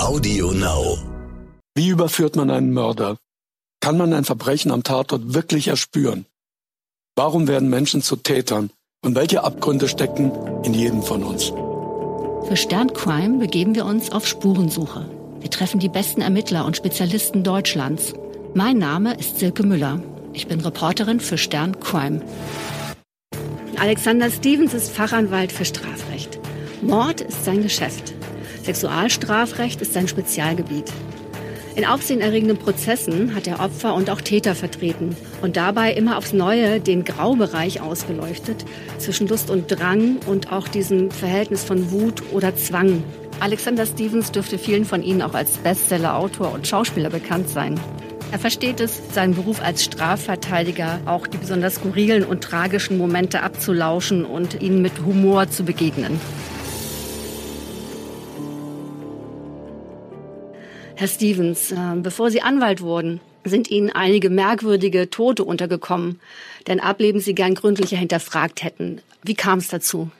Audio Now. Wie überführt man einen Mörder? Kann man ein Verbrechen am Tatort wirklich erspüren? Warum werden Menschen zu Tätern? Und welche Abgründe stecken in jedem von uns? Für Sterncrime begeben wir uns auf Spurensuche. Wir treffen die besten Ermittler und Spezialisten Deutschlands. Mein Name ist Silke Müller. Ich bin Reporterin für Stern Crime. Alexander Stevens ist Fachanwalt für Strafrecht. Mord ist sein Geschäft. Sexualstrafrecht ist sein Spezialgebiet. In aufsehenerregenden Prozessen hat er Opfer und auch Täter vertreten und dabei immer aufs Neue den Graubereich ausgeleuchtet zwischen Lust und Drang und auch diesem Verhältnis von Wut oder Zwang. Alexander Stevens dürfte vielen von Ihnen auch als Bestseller-Autor und Schauspieler bekannt sein. Er versteht es, seinen Beruf als Strafverteidiger auch die besonders skurrilen und tragischen Momente abzulauschen und ihnen mit Humor zu begegnen. Herr Stevens, äh, bevor Sie Anwalt wurden, sind Ihnen einige merkwürdige Tote untergekommen, deren Ableben Sie gern gründlicher hinterfragt hätten. Wie kam es dazu?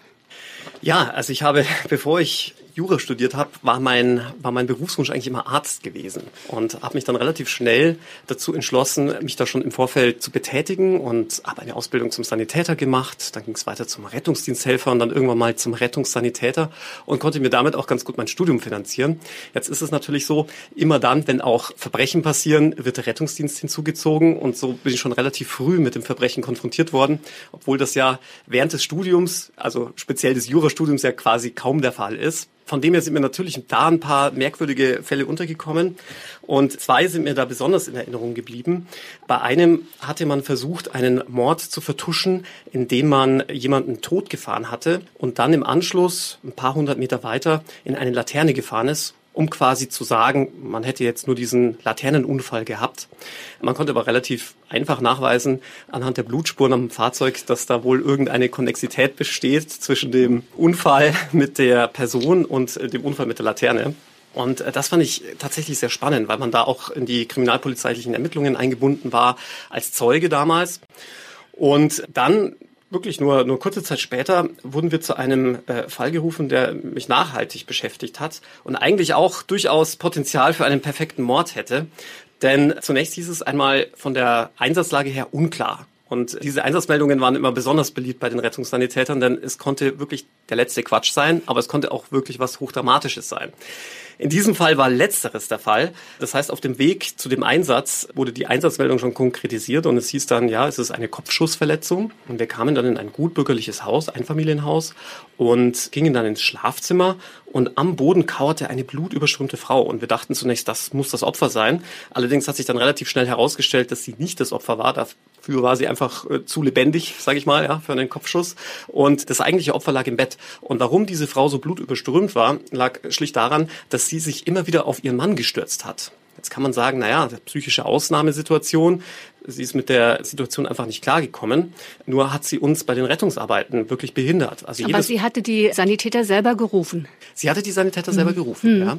Ja, also ich habe, bevor ich Jura studiert habe, war mein, war mein Berufswunsch eigentlich immer Arzt gewesen und habe mich dann relativ schnell dazu entschlossen, mich da schon im Vorfeld zu betätigen und habe eine Ausbildung zum Sanitäter gemacht. Dann ging es weiter zum Rettungsdiensthelfer und dann irgendwann mal zum Rettungssanitäter und konnte mir damit auch ganz gut mein Studium finanzieren. Jetzt ist es natürlich so, immer dann, wenn auch Verbrechen passieren, wird der Rettungsdienst hinzugezogen und so bin ich schon relativ früh mit dem Verbrechen konfrontiert worden, obwohl das ja während des Studiums, also speziell des Jurastudiums ja quasi kaum der Fall ist. Von dem her sind mir natürlich da ein paar merkwürdige Fälle untergekommen. Und zwei sind mir da besonders in Erinnerung geblieben. Bei einem hatte man versucht, einen Mord zu vertuschen, indem man jemanden totgefahren hatte und dann im Anschluss ein paar hundert Meter weiter in eine Laterne gefahren ist um quasi zu sagen, man hätte jetzt nur diesen Laternenunfall gehabt. Man konnte aber relativ einfach nachweisen anhand der Blutspuren am Fahrzeug, dass da wohl irgendeine Konnexität besteht zwischen dem Unfall mit der Person und dem Unfall mit der Laterne. Und äh, das fand ich tatsächlich sehr spannend, weil man da auch in die kriminalpolizeilichen Ermittlungen eingebunden war als Zeuge damals. Und dann wirklich nur, nur kurze Zeit später wurden wir zu einem äh, Fall gerufen, der mich nachhaltig beschäftigt hat und eigentlich auch durchaus Potenzial für einen perfekten Mord hätte. Denn zunächst hieß es einmal von der Einsatzlage her unklar. Und diese Einsatzmeldungen waren immer besonders beliebt bei den Rettungssanitätern, denn es konnte wirklich der letzte Quatsch sein, aber es konnte auch wirklich was Hochdramatisches sein. In diesem Fall war letzteres der Fall. Das heißt, auf dem Weg zu dem Einsatz wurde die Einsatzmeldung schon konkretisiert und es hieß dann, ja, es ist eine Kopfschussverletzung. Und wir kamen dann in ein gutbürgerliches Haus, Einfamilienhaus und gingen dann ins Schlafzimmer und am Boden kauerte eine blutüberströmte Frau. Und wir dachten zunächst, das muss das Opfer sein. Allerdings hat sich dann relativ schnell herausgestellt, dass sie nicht das Opfer war. Dafür war sie einfach äh, zu lebendig, sage ich mal, ja, für einen Kopfschuss. Und das eigentliche Opfer lag im Bett. Und warum diese Frau so blutüberströmt war, lag schlicht daran, dass sie sich immer wieder auf ihren Mann gestürzt hat. Jetzt kann man sagen, naja, psychische Ausnahmesituation. Sie ist mit der Situation einfach nicht klargekommen. Nur hat sie uns bei den Rettungsarbeiten wirklich behindert. Also Aber sie hatte die Sanitäter selber gerufen. Sie hatte die Sanitäter selber mhm. gerufen, mhm. ja.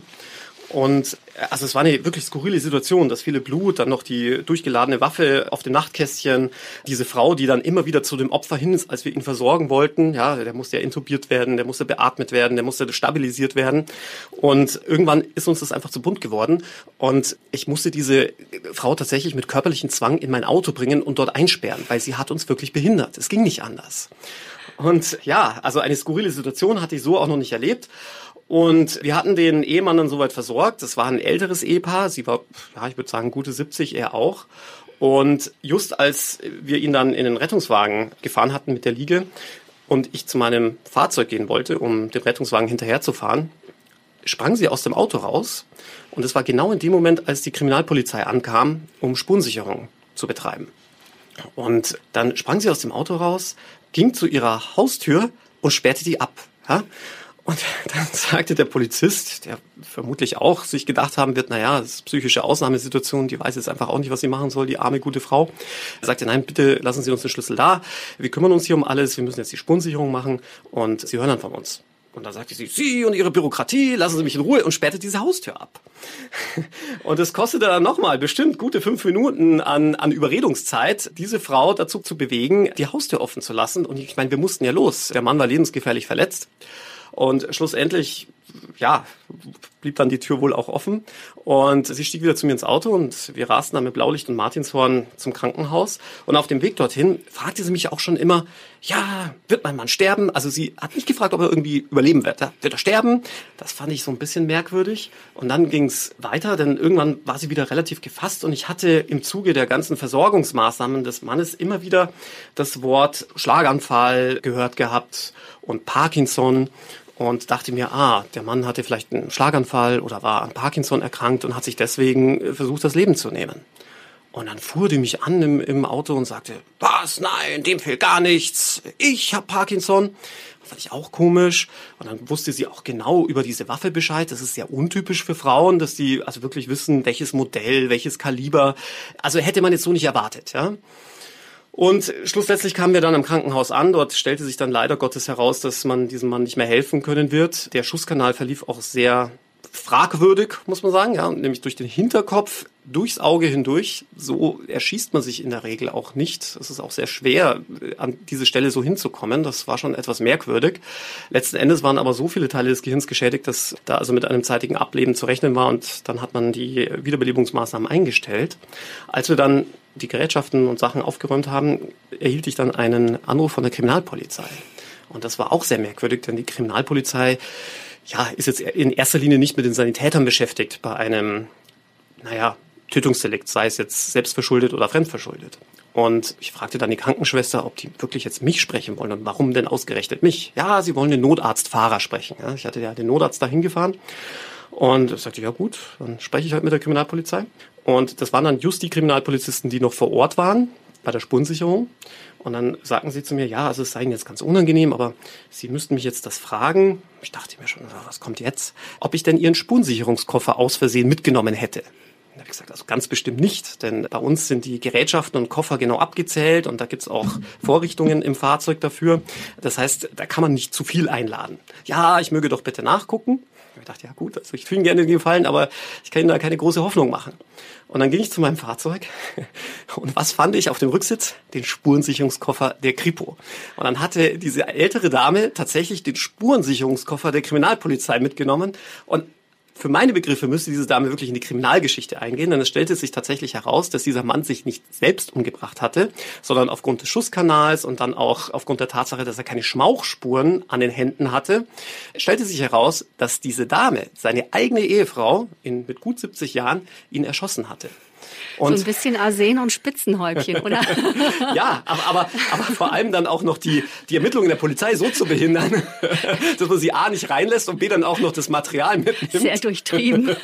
Und also es war eine wirklich skurrile Situation, das viele Blut, dann noch die durchgeladene Waffe auf dem Nachtkästchen, diese Frau, die dann immer wieder zu dem Opfer hin ist, als wir ihn versorgen wollten. Ja, der musste ja intubiert werden, der musste beatmet werden, der musste stabilisiert werden. Und irgendwann ist uns das einfach zu bunt geworden. Und ich musste diese Frau tatsächlich mit körperlichen Zwang in mein Auto bringen und dort einsperren, weil sie hat uns wirklich behindert. Es ging nicht anders. Und ja, also eine skurrile Situation hatte ich so auch noch nicht erlebt. Und wir hatten den Ehemann dann soweit versorgt. Das war ein älteres Ehepaar. Sie war, ja, ich würde sagen, gute 70, er auch. Und just als wir ihn dann in den Rettungswagen gefahren hatten mit der Liege und ich zu meinem Fahrzeug gehen wollte, um dem Rettungswagen hinterherzufahren, sprang sie aus dem Auto raus. Und es war genau in dem Moment, als die Kriminalpolizei ankam, um Spurensicherung zu betreiben. Und dann sprang sie aus dem Auto raus, ging zu ihrer Haustür und sperrte die ab. Ja? Und dann sagte der Polizist, der vermutlich auch sich gedacht haben wird, naja, das ist psychische Ausnahmesituation, die weiß jetzt einfach auch nicht, was sie machen soll, die arme, gute Frau. Er sagte, nein, bitte lassen Sie uns den Schlüssel da, wir kümmern uns hier um alles, wir müssen jetzt die Spurensicherung machen und Sie hören dann von uns. Und dann sagte sie, Sie und Ihre Bürokratie, lassen Sie mich in Ruhe und sperrte diese Haustür ab. Und es kostete dann nochmal bestimmt gute fünf Minuten an, an Überredungszeit, diese Frau dazu zu bewegen, die Haustür offen zu lassen. Und ich meine, wir mussten ja los. Der Mann war lebensgefährlich verletzt. Und schlussendlich, ja, blieb dann die Tür wohl auch offen. Und sie stieg wieder zu mir ins Auto und wir rasten dann mit Blaulicht und Martinshorn zum Krankenhaus. Und auf dem Weg dorthin fragte sie mich auch schon immer, ja, wird mein Mann sterben? Also sie hat nicht gefragt, ob er irgendwie überleben wird. Wird er sterben? Das fand ich so ein bisschen merkwürdig. Und dann ging es weiter, denn irgendwann war sie wieder relativ gefasst und ich hatte im Zuge der ganzen Versorgungsmaßnahmen des Mannes immer wieder das Wort Schlaganfall gehört gehabt und Parkinson und dachte mir, ah, der Mann hatte vielleicht einen Schlaganfall oder war an Parkinson erkrankt und hat sich deswegen äh, versucht, das Leben zu nehmen. Und dann fuhr die mich an im, im Auto und sagte, was, nein, dem fehlt gar nichts, ich habe Parkinson. Das fand ich auch komisch. Und dann wusste sie auch genau über diese Waffe Bescheid. Das ist sehr untypisch für Frauen, dass die also wirklich wissen, welches Modell, welches Kaliber. Also hätte man jetzt so nicht erwartet, ja. Und schlussendlich kamen wir dann am Krankenhaus an. Dort stellte sich dann leider Gottes heraus, dass man diesem Mann nicht mehr helfen können wird. Der Schusskanal verlief auch sehr fragwürdig, muss man sagen, ja, nämlich durch den Hinterkopf, durchs Auge hindurch. So erschießt man sich in der Regel auch nicht. Es ist auch sehr schwer, an diese Stelle so hinzukommen. Das war schon etwas merkwürdig. Letzten Endes waren aber so viele Teile des Gehirns geschädigt, dass da also mit einem zeitigen Ableben zu rechnen war und dann hat man die Wiederbelebungsmaßnahmen eingestellt. Als wir dann die Gerätschaften und Sachen aufgeräumt haben, erhielt ich dann einen Anruf von der Kriminalpolizei. Und das war auch sehr merkwürdig, denn die Kriminalpolizei ja, ist jetzt in erster Linie nicht mit den Sanitätern beschäftigt bei einem, naja, Tötungsdelikt, sei es jetzt selbstverschuldet oder fremdverschuldet. Und ich fragte dann die Krankenschwester, ob die wirklich jetzt mich sprechen wollen und warum denn ausgerechnet mich? Ja, sie wollen den Notarztfahrer sprechen. Ja, ich hatte ja den Notarzt dahin gefahren und sagte, ja gut, dann spreche ich halt mit der Kriminalpolizei. Und das waren dann just die Kriminalpolizisten, die noch vor Ort waren bei der Spurensicherung. Und dann sagten sie zu mir, ja, also es sei Ihnen jetzt ganz unangenehm, aber Sie müssten mich jetzt das fragen. Ich dachte mir schon, was kommt jetzt? Ob ich denn Ihren Spurensicherungskoffer aus Versehen mitgenommen hätte. Habe ich gesagt, also ganz bestimmt nicht, denn bei uns sind die Gerätschaften und Koffer genau abgezählt und da gibt's auch Vorrichtungen im Fahrzeug dafür. Das heißt, da kann man nicht zu viel einladen. Ja, ich möge doch bitte nachgucken. Ich dachte, ja gut, also ich tue Ihnen gerne den Gefallen, aber ich kann Ihnen da keine große Hoffnung machen. Und dann ging ich zu meinem Fahrzeug und was fand ich auf dem Rücksitz? Den Spurensicherungskoffer der Kripo. Und dann hatte diese ältere Dame tatsächlich den Spurensicherungskoffer der Kriminalpolizei mitgenommen und für meine Begriffe müsste diese Dame wirklich in die Kriminalgeschichte eingehen, denn es stellte sich tatsächlich heraus, dass dieser Mann sich nicht selbst umgebracht hatte, sondern aufgrund des Schusskanals und dann auch aufgrund der Tatsache, dass er keine Schmauchspuren an den Händen hatte, stellte sich heraus, dass diese Dame, seine eigene Ehefrau, in, mit gut 70 Jahren, ihn erschossen hatte. Und so ein bisschen Arsen und Spitzenhäubchen, oder? ja, aber, aber, aber vor allem dann auch noch die, die Ermittlungen der Polizei so zu behindern, dass man sie A nicht reinlässt und B dann auch noch das Material mitnimmt. Sehr durchtrieben.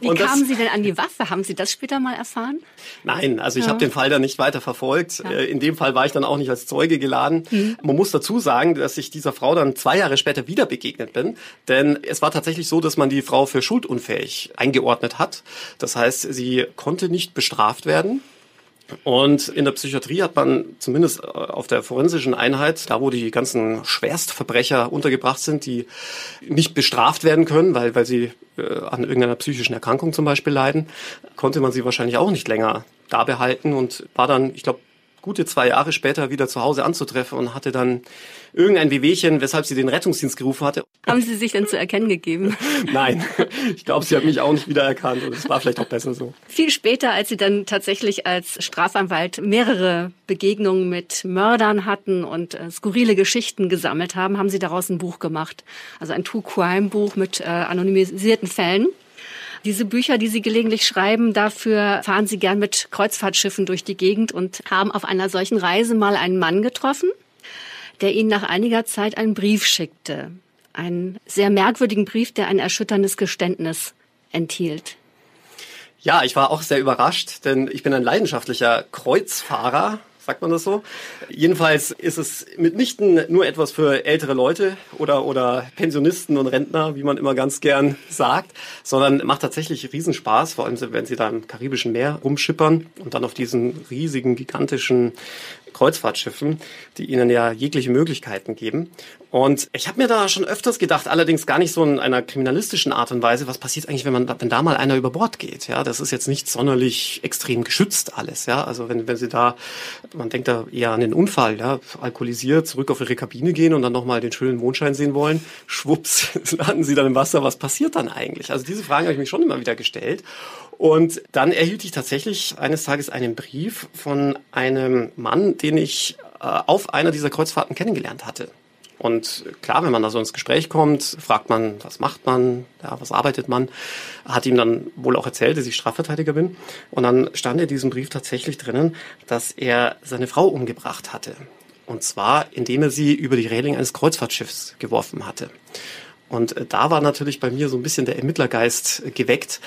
Wie und kamen Sie denn an die Waffe? Haben Sie das später mal erfahren? Nein, also ich ja. habe den Fall dann nicht weiter verfolgt. Ja. Äh, in dem Fall war ich dann auch nicht als Zeuge geladen. Mhm. Man muss dazu sagen, dass ich dieser Frau dann zwei Jahre später wieder begegnet bin. Denn es war tatsächlich so, dass man die Frau für schuldunfähig eingeordnet hat. Das heißt, sie konnte nicht bestraft werden. Und in der Psychiatrie hat man zumindest äh, auf der forensischen Einheit, da wo die ganzen Schwerstverbrecher untergebracht sind, die nicht bestraft werden können, weil, weil sie äh, an irgendeiner psychischen Erkrankung zum Beispiel leiden, konnte man sie wahrscheinlich auch nicht länger da behalten und war dann, ich glaube, gute zwei Jahre später wieder zu Hause anzutreffen und hatte dann irgendein Wehwehchen, weshalb sie den Rettungsdienst gerufen hatte. Haben Sie sich denn zu erkennen gegeben? Nein, ich glaube, sie hat mich auch nicht wiedererkannt und es war vielleicht auch besser so. Viel später, als Sie dann tatsächlich als Strafanwalt mehrere Begegnungen mit Mördern hatten und äh, skurrile Geschichten gesammelt haben, haben Sie daraus ein Buch gemacht. Also ein True-Crime-Buch mit äh, anonymisierten Fällen. Diese Bücher, die Sie gelegentlich schreiben, dafür fahren Sie gern mit Kreuzfahrtschiffen durch die Gegend und haben auf einer solchen Reise mal einen Mann getroffen, der Ihnen nach einiger Zeit einen Brief schickte. Einen sehr merkwürdigen Brief, der ein erschütterndes Geständnis enthielt. Ja, ich war auch sehr überrascht, denn ich bin ein leidenschaftlicher Kreuzfahrer sagt man das so? Jedenfalls ist es mitnichten nur etwas für ältere Leute oder, oder Pensionisten und Rentner, wie man immer ganz gern sagt, sondern macht tatsächlich Riesenspaß, vor allem wenn sie da im Karibischen Meer rumschippern und dann auf diesen riesigen, gigantischen Kreuzfahrtschiffen, die ihnen ja jegliche Möglichkeiten geben. Und ich habe mir da schon öfters gedacht, allerdings gar nicht so in einer kriminalistischen Art und Weise, was passiert eigentlich, wenn man, wenn da mal einer über Bord geht? Ja, das ist jetzt nicht sonderlich extrem geschützt alles. Ja, also wenn, wenn sie da, man denkt da eher an den Unfall, ja, alkoholisiert zurück auf ihre Kabine gehen und dann nochmal den schönen Mondschein sehen wollen, schwupps, landen sie dann im Wasser. Was passiert dann eigentlich? Also diese Fragen habe ich mich schon immer wieder gestellt. Und dann erhielt ich tatsächlich eines Tages einen Brief von einem Mann, den ich äh, auf einer dieser Kreuzfahrten kennengelernt hatte. Und klar, wenn man da so ins Gespräch kommt, fragt man, was macht man, ja, was arbeitet man, hat ihm dann wohl auch erzählt, dass ich Strafverteidiger bin. Und dann stand in diesem Brief tatsächlich drinnen, dass er seine Frau umgebracht hatte. Und zwar, indem er sie über die Reling eines Kreuzfahrtschiffs geworfen hatte. Und äh, da war natürlich bei mir so ein bisschen der Ermittlergeist geweckt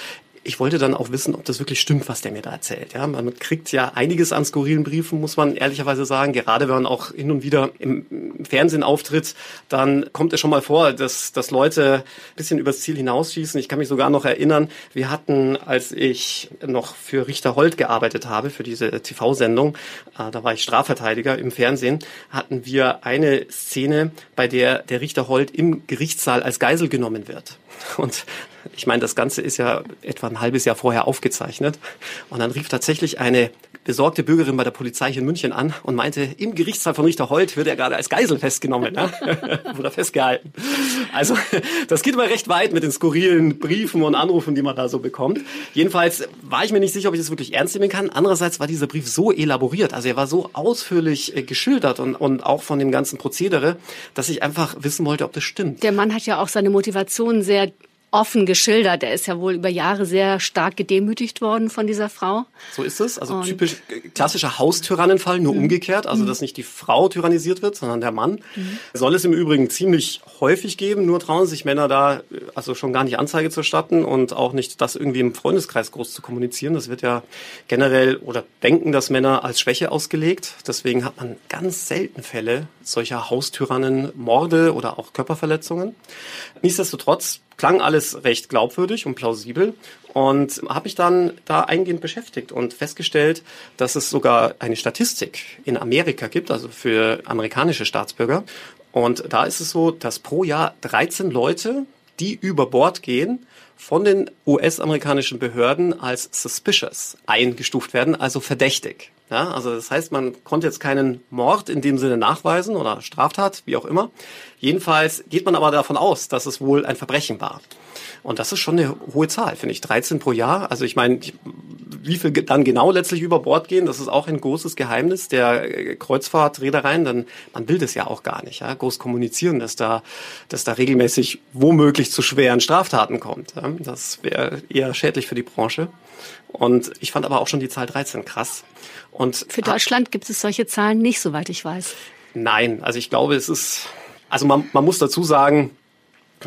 ich wollte dann auch wissen, ob das wirklich stimmt, was der mir da erzählt. Ja, man kriegt ja einiges an skurrilen Briefen, muss man ehrlicherweise sagen. Gerade wenn man auch hin und wieder im Fernsehen auftritt, dann kommt es schon mal vor, dass, dass Leute ein bisschen übers Ziel hinausschießen. Ich kann mich sogar noch erinnern, wir hatten, als ich noch für Richter Holt gearbeitet habe, für diese TV-Sendung, äh, da war ich Strafverteidiger im Fernsehen, hatten wir eine Szene, bei der der Richter Holt im Gerichtssaal als Geisel genommen wird. Und ich meine, das Ganze ist ja etwa ein halbes Jahr vorher aufgezeichnet. Und dann rief tatsächlich eine besorgte Bürgerin bei der Polizei in München an und meinte, im Gerichtssaal von Richter Holt wird er gerade als Geisel festgenommen, ne? oder festgehalten. Also das geht mal recht weit mit den skurrilen Briefen und Anrufen, die man da so bekommt. Jedenfalls war ich mir nicht sicher, ob ich das wirklich ernst nehmen kann. Andererseits war dieser Brief so elaboriert, also er war so ausführlich äh, geschildert und, und auch von dem ganzen Prozedere, dass ich einfach wissen wollte, ob das stimmt. Der Mann hat ja auch seine Motivation sehr offen geschildert. Er ist ja wohl über Jahre sehr stark gedemütigt worden von dieser Frau. So ist es. Also und typisch klassischer Haustyrannenfall, nur mhm. umgekehrt. Also, mhm. dass nicht die Frau tyrannisiert wird, sondern der Mann. Mhm. Soll es im Übrigen ziemlich häufig geben. Nur trauen sich Männer da also schon gar nicht Anzeige zu erstatten und auch nicht das irgendwie im Freundeskreis groß zu kommunizieren. Das wird ja generell oder denken das Männer als Schwäche ausgelegt. Deswegen hat man ganz selten Fälle solcher Haustyrannen, Morde oder auch Körperverletzungen. Nichtsdestotrotz klang alles recht glaubwürdig und plausibel und habe mich dann da eingehend beschäftigt und festgestellt, dass es sogar eine Statistik in Amerika gibt, also für amerikanische Staatsbürger. Und da ist es so, dass pro Jahr 13 Leute, die über Bord gehen, von den US-amerikanischen Behörden als suspicious eingestuft werden, also verdächtig. Ja, also das heißt, man konnte jetzt keinen Mord in dem Sinne nachweisen oder Straftat, wie auch immer. Jedenfalls geht man aber davon aus, dass es wohl ein Verbrechen war. Und das ist schon eine hohe Zahl, finde ich. 13 pro Jahr. Also ich meine, wie viel dann genau letztlich über Bord gehen, das ist auch ein großes Geheimnis der Kreuzfahrtreedereien. Denn man will das ja auch gar nicht, ja, groß kommunizieren, dass da, dass da regelmäßig womöglich zu schweren Straftaten kommt. Ja. Das wäre eher schädlich für die Branche. Und ich fand aber auch schon die Zahl 13 krass. Und für Deutschland gibt es solche Zahlen nicht, soweit ich weiß. Nein, also ich glaube, es ist, also man, man muss dazu sagen,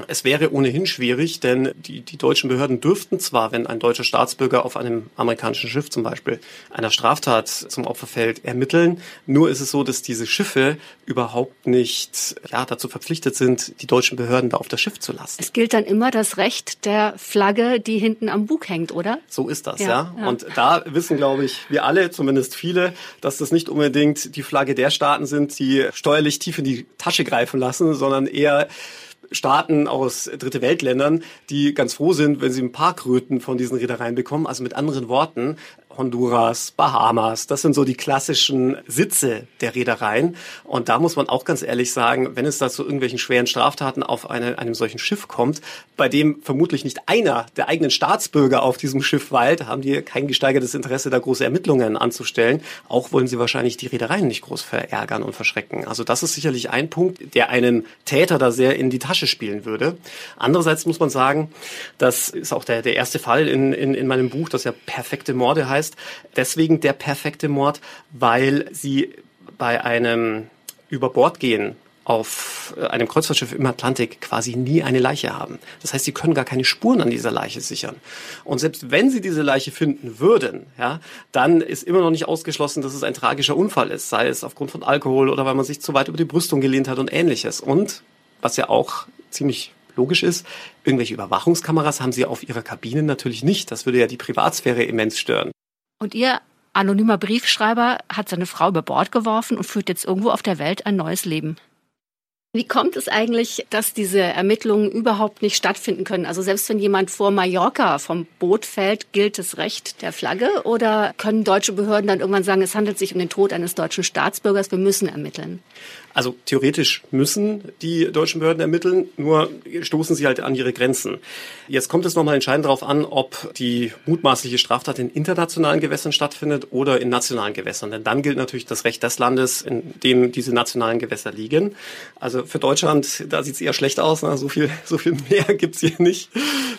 es wäre ohnehin schwierig, denn die, die deutschen Behörden dürften zwar, wenn ein deutscher Staatsbürger auf einem amerikanischen Schiff zum Beispiel einer Straftat zum Opfer fällt, ermitteln. Nur ist es so, dass diese Schiffe überhaupt nicht ja, dazu verpflichtet sind, die deutschen Behörden da auf das Schiff zu lassen. Es gilt dann immer das Recht der Flagge, die hinten am Bug hängt, oder? So ist das, ja. ja. ja. Und da wissen, glaube ich, wir alle, zumindest viele, dass das nicht unbedingt die Flagge der Staaten sind, die steuerlich tief in die Tasche greifen lassen, sondern eher Staaten aus Dritte Weltländern, die ganz froh sind, wenn sie ein paar Kröten von diesen Reedereien bekommen. Also mit anderen Worten, Honduras, Bahamas. Das sind so die klassischen Sitze der Reedereien. Und da muss man auch ganz ehrlich sagen, wenn es da zu irgendwelchen schweren Straftaten auf eine, einem solchen Schiff kommt, bei dem vermutlich nicht einer der eigenen Staatsbürger auf diesem Schiff weilt, haben die kein gesteigertes Interesse, da große Ermittlungen anzustellen. Auch wollen sie wahrscheinlich die Reedereien nicht groß verärgern und verschrecken. Also das ist sicherlich ein Punkt, der einen Täter da sehr in die Tasche spielen würde. Andererseits muss man sagen, das ist auch der, der erste Fall in, in, in meinem Buch, das ja perfekte Morde heißt heißt deswegen der perfekte Mord, weil sie bei einem Überbordgehen auf äh, einem Kreuzfahrtschiff im Atlantik quasi nie eine Leiche haben. Das heißt, sie können gar keine Spuren an dieser Leiche sichern. Und selbst wenn sie diese Leiche finden würden, ja, dann ist immer noch nicht ausgeschlossen, dass es ein tragischer Unfall ist, sei es aufgrund von Alkohol oder weil man sich zu weit über die Brüstung gelehnt hat und ähnliches. Und was ja auch ziemlich logisch ist, irgendwelche Überwachungskameras haben sie auf ihrer Kabine natürlich nicht. Das würde ja die Privatsphäre immens stören. Und ihr anonymer Briefschreiber hat seine Frau über Bord geworfen und führt jetzt irgendwo auf der Welt ein neues Leben. Wie kommt es eigentlich, dass diese Ermittlungen überhaupt nicht stattfinden können? Also selbst wenn jemand vor Mallorca vom Boot fällt, gilt das Recht der Flagge? Oder können deutsche Behörden dann irgendwann sagen, es handelt sich um den Tod eines deutschen Staatsbürgers, wir müssen ermitteln? Also theoretisch müssen die deutschen Behörden ermitteln, nur stoßen sie halt an ihre Grenzen. Jetzt kommt es nochmal entscheidend darauf an, ob die mutmaßliche Straftat in internationalen Gewässern stattfindet oder in nationalen Gewässern. Denn dann gilt natürlich das Recht des Landes, in dem diese nationalen Gewässer liegen. Also für Deutschland, da sieht es eher schlecht aus. Ne? So viel, so viel mehr gibt's hier nicht,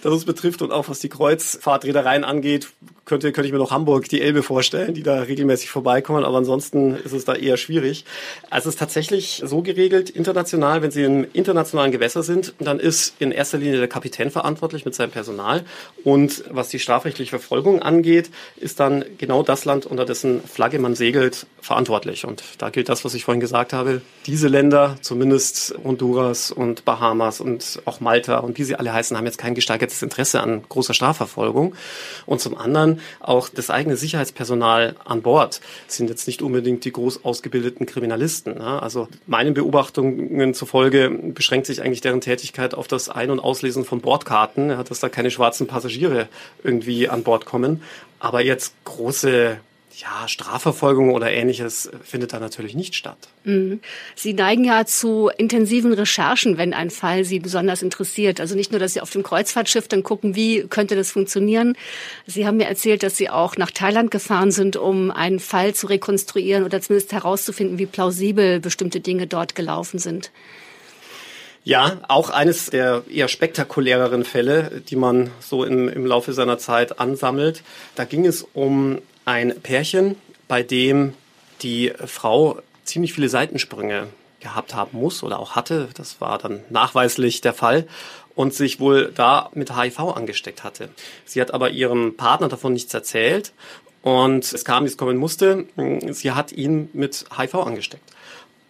das uns betrifft. Und auch was die Kreuzfahrtreedereien angeht, könnte, könnte ich mir noch Hamburg, die Elbe vorstellen, die da regelmäßig vorbeikommen. Aber ansonsten ist es da eher schwierig. Also es ist tatsächlich so geregelt, international, wenn Sie im internationalen Gewässer sind, dann ist in erster Linie der Kapitän verantwortlich mit seinem Personal. Und was die strafrechtliche Verfolgung angeht, ist dann genau das Land, unter dessen Flagge man segelt, verantwortlich. Und da gilt das, was ich vorhin gesagt habe. Diese Länder, zumindest Honduras und Bahamas und auch Malta und wie sie alle heißen, haben jetzt kein gesteigertes Interesse an großer Strafverfolgung. Und zum anderen auch das eigene Sicherheitspersonal an Bord sind jetzt nicht unbedingt die groß ausgebildeten Kriminalisten. Also meinen Beobachtungen zufolge beschränkt sich eigentlich deren Tätigkeit auf das Ein- und Auslesen von Bordkarten, dass da keine schwarzen Passagiere irgendwie an Bord kommen. Aber jetzt große ja, Strafverfolgung oder ähnliches findet da natürlich nicht statt. Mhm. Sie neigen ja zu intensiven Recherchen, wenn ein Fall Sie besonders interessiert. Also nicht nur, dass Sie auf dem Kreuzfahrtschiff dann gucken, wie könnte das funktionieren. Sie haben mir erzählt, dass Sie auch nach Thailand gefahren sind, um einen Fall zu rekonstruieren oder zumindest herauszufinden, wie plausibel bestimmte Dinge dort gelaufen sind. Ja, auch eines der eher spektakuläreren Fälle, die man so im, im Laufe seiner Zeit ansammelt. Da ging es um ein Pärchen, bei dem die Frau ziemlich viele Seitensprünge gehabt haben muss oder auch hatte. Das war dann nachweislich der Fall und sich wohl da mit HIV angesteckt hatte. Sie hat aber ihrem Partner davon nichts erzählt und es kam, wie es kommen musste. Sie hat ihn mit HIV angesteckt.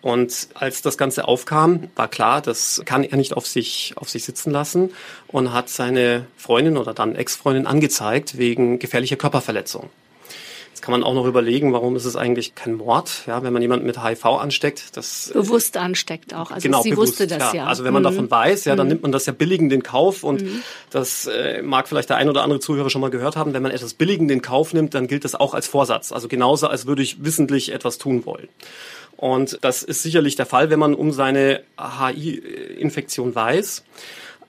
Und als das Ganze aufkam, war klar, das kann er nicht auf sich, auf sich sitzen lassen und hat seine Freundin oder dann Ex-Freundin angezeigt wegen gefährlicher Körperverletzung. Jetzt kann man auch noch überlegen, warum ist es eigentlich kein Mord, ja, wenn man jemanden mit HIV ansteckt. Das bewusst ansteckt auch. Also genau, sie bewusst, wusste das ja. ja. Also wenn man mhm. davon weiß, ja, dann mhm. nimmt man das ja billigend in Kauf und mhm. das äh, mag vielleicht der ein oder andere Zuhörer schon mal gehört haben. Wenn man etwas billigend in Kauf nimmt, dann gilt das auch als Vorsatz. Also genauso, als würde ich wissentlich etwas tun wollen. Und das ist sicherlich der Fall, wenn man um seine HI-Infektion weiß.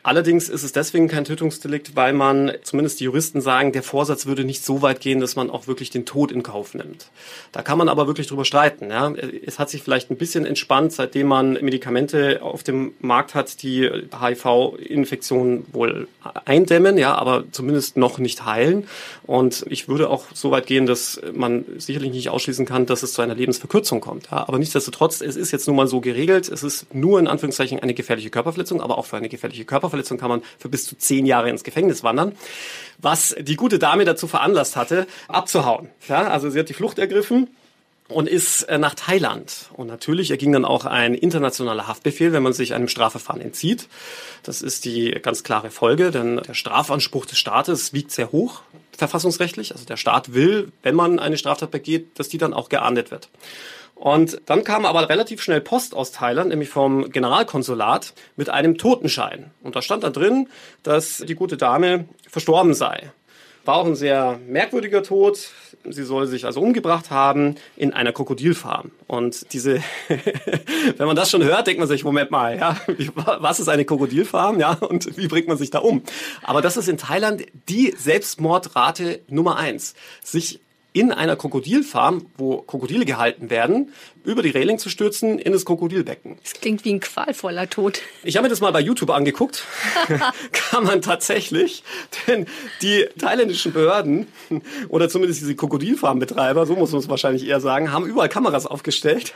Allerdings ist es deswegen kein Tötungsdelikt, weil man, zumindest die Juristen sagen, der Vorsatz würde nicht so weit gehen, dass man auch wirklich den Tod in Kauf nimmt. Da kann man aber wirklich drüber streiten. Ja. Es hat sich vielleicht ein bisschen entspannt, seitdem man Medikamente auf dem Markt hat, die HIV-Infektionen wohl eindämmen, ja, aber zumindest noch nicht heilen. Und ich würde auch so weit gehen, dass man sicherlich nicht ausschließen kann, dass es zu einer Lebensverkürzung kommt. Ja. Aber nichtsdestotrotz, es ist jetzt nun mal so geregelt. Es ist nur in Anführungszeichen eine gefährliche Körperverletzung, aber auch für eine gefährliche Körperverletzung Körperverletzung kann man für bis zu zehn Jahre ins Gefängnis wandern, was die gute Dame dazu veranlasst hatte, abzuhauen. Ja, also sie hat die Flucht ergriffen und ist äh, nach Thailand. Und natürlich erging dann auch ein internationaler Haftbefehl, wenn man sich einem Strafverfahren entzieht. Das ist die ganz klare Folge, denn der Strafanspruch des Staates wiegt sehr hoch, verfassungsrechtlich. Also der Staat will, wenn man eine Straftat begeht, dass die dann auch geahndet wird. Und dann kam aber relativ schnell Post aus Thailand, nämlich vom Generalkonsulat, mit einem Totenschein. Und da stand da drin, dass die gute Dame verstorben sei. War auch ein sehr merkwürdiger Tod. Sie soll sich also umgebracht haben in einer Krokodilfarm. Und diese, wenn man das schon hört, denkt man sich, Moment mal, ja, was ist eine Krokodilfarm, ja, und wie bringt man sich da um? Aber das ist in Thailand die Selbstmordrate Nummer eins. Sich in einer Krokodilfarm, wo Krokodile gehalten werden, über die Reling zu stürzen in das Krokodilbecken. Das klingt wie ein qualvoller Tod. Ich habe mir das mal bei YouTube angeguckt. Kann man tatsächlich, denn die thailändischen Behörden oder zumindest diese Krokodilfarmbetreiber, so muss man es wahrscheinlich eher sagen, haben überall Kameras aufgestellt.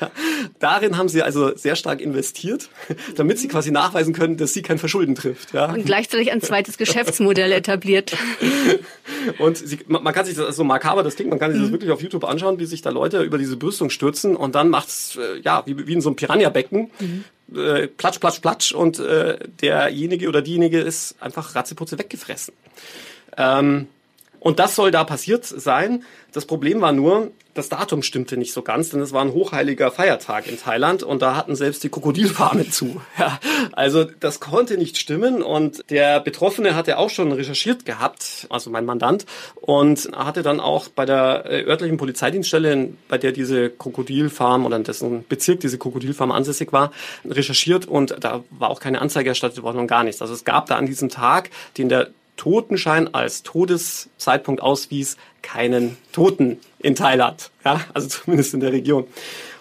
Darin haben sie also sehr stark investiert, damit sie quasi nachweisen können, dass sie kein Verschulden trifft. Ja. Und gleichzeitig ein zweites Geschäftsmodell etabliert. Und sie, man kann sich das so makaber, das klingt, man kann sich das mhm. wirklich auf YouTube anschauen, wie sich da Leute über diese Brüstung stürzen und dann macht's äh, ja wie, wie in so einem Piranha-Becken. Mhm. Äh, platsch, platsch, platsch und äh, derjenige oder diejenige ist einfach ratzeputze weggefressen. Ähm, Und das soll da passiert sein. Das Problem war nur, das Datum stimmte nicht so ganz, denn es war ein hochheiliger Feiertag in Thailand und da hatten selbst die Krokodilfarmen zu. Ja, also das konnte nicht stimmen und der Betroffene hatte auch schon recherchiert gehabt, also mein Mandant, und hatte dann auch bei der äh, örtlichen Polizeidienststelle, bei der diese Krokodilfarm oder in dessen Bezirk diese Krokodilfarm ansässig war, recherchiert und da war auch keine Anzeige erstattet worden und gar nichts. Also es gab da an diesem Tag, den der Totenschein als Todeszeitpunkt auswies, keinen Toten in Thailand. Ja, also zumindest in der Region.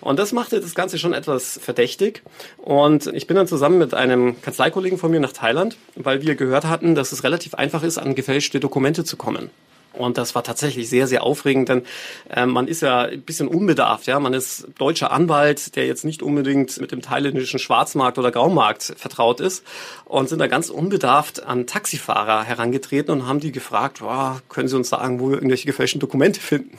Und das machte das Ganze schon etwas verdächtig. Und ich bin dann zusammen mit einem Kanzleikollegen von mir nach Thailand, weil wir gehört hatten, dass es relativ einfach ist, an gefälschte Dokumente zu kommen. Und das war tatsächlich sehr, sehr aufregend, denn äh, man ist ja ein bisschen unbedarft. Ja, Man ist deutscher Anwalt, der jetzt nicht unbedingt mit dem thailändischen Schwarzmarkt oder Graumarkt vertraut ist und sind da ganz unbedarft an Taxifahrer herangetreten und haben die gefragt, oh, können Sie uns sagen, wo wir irgendwelche gefälschten Dokumente finden?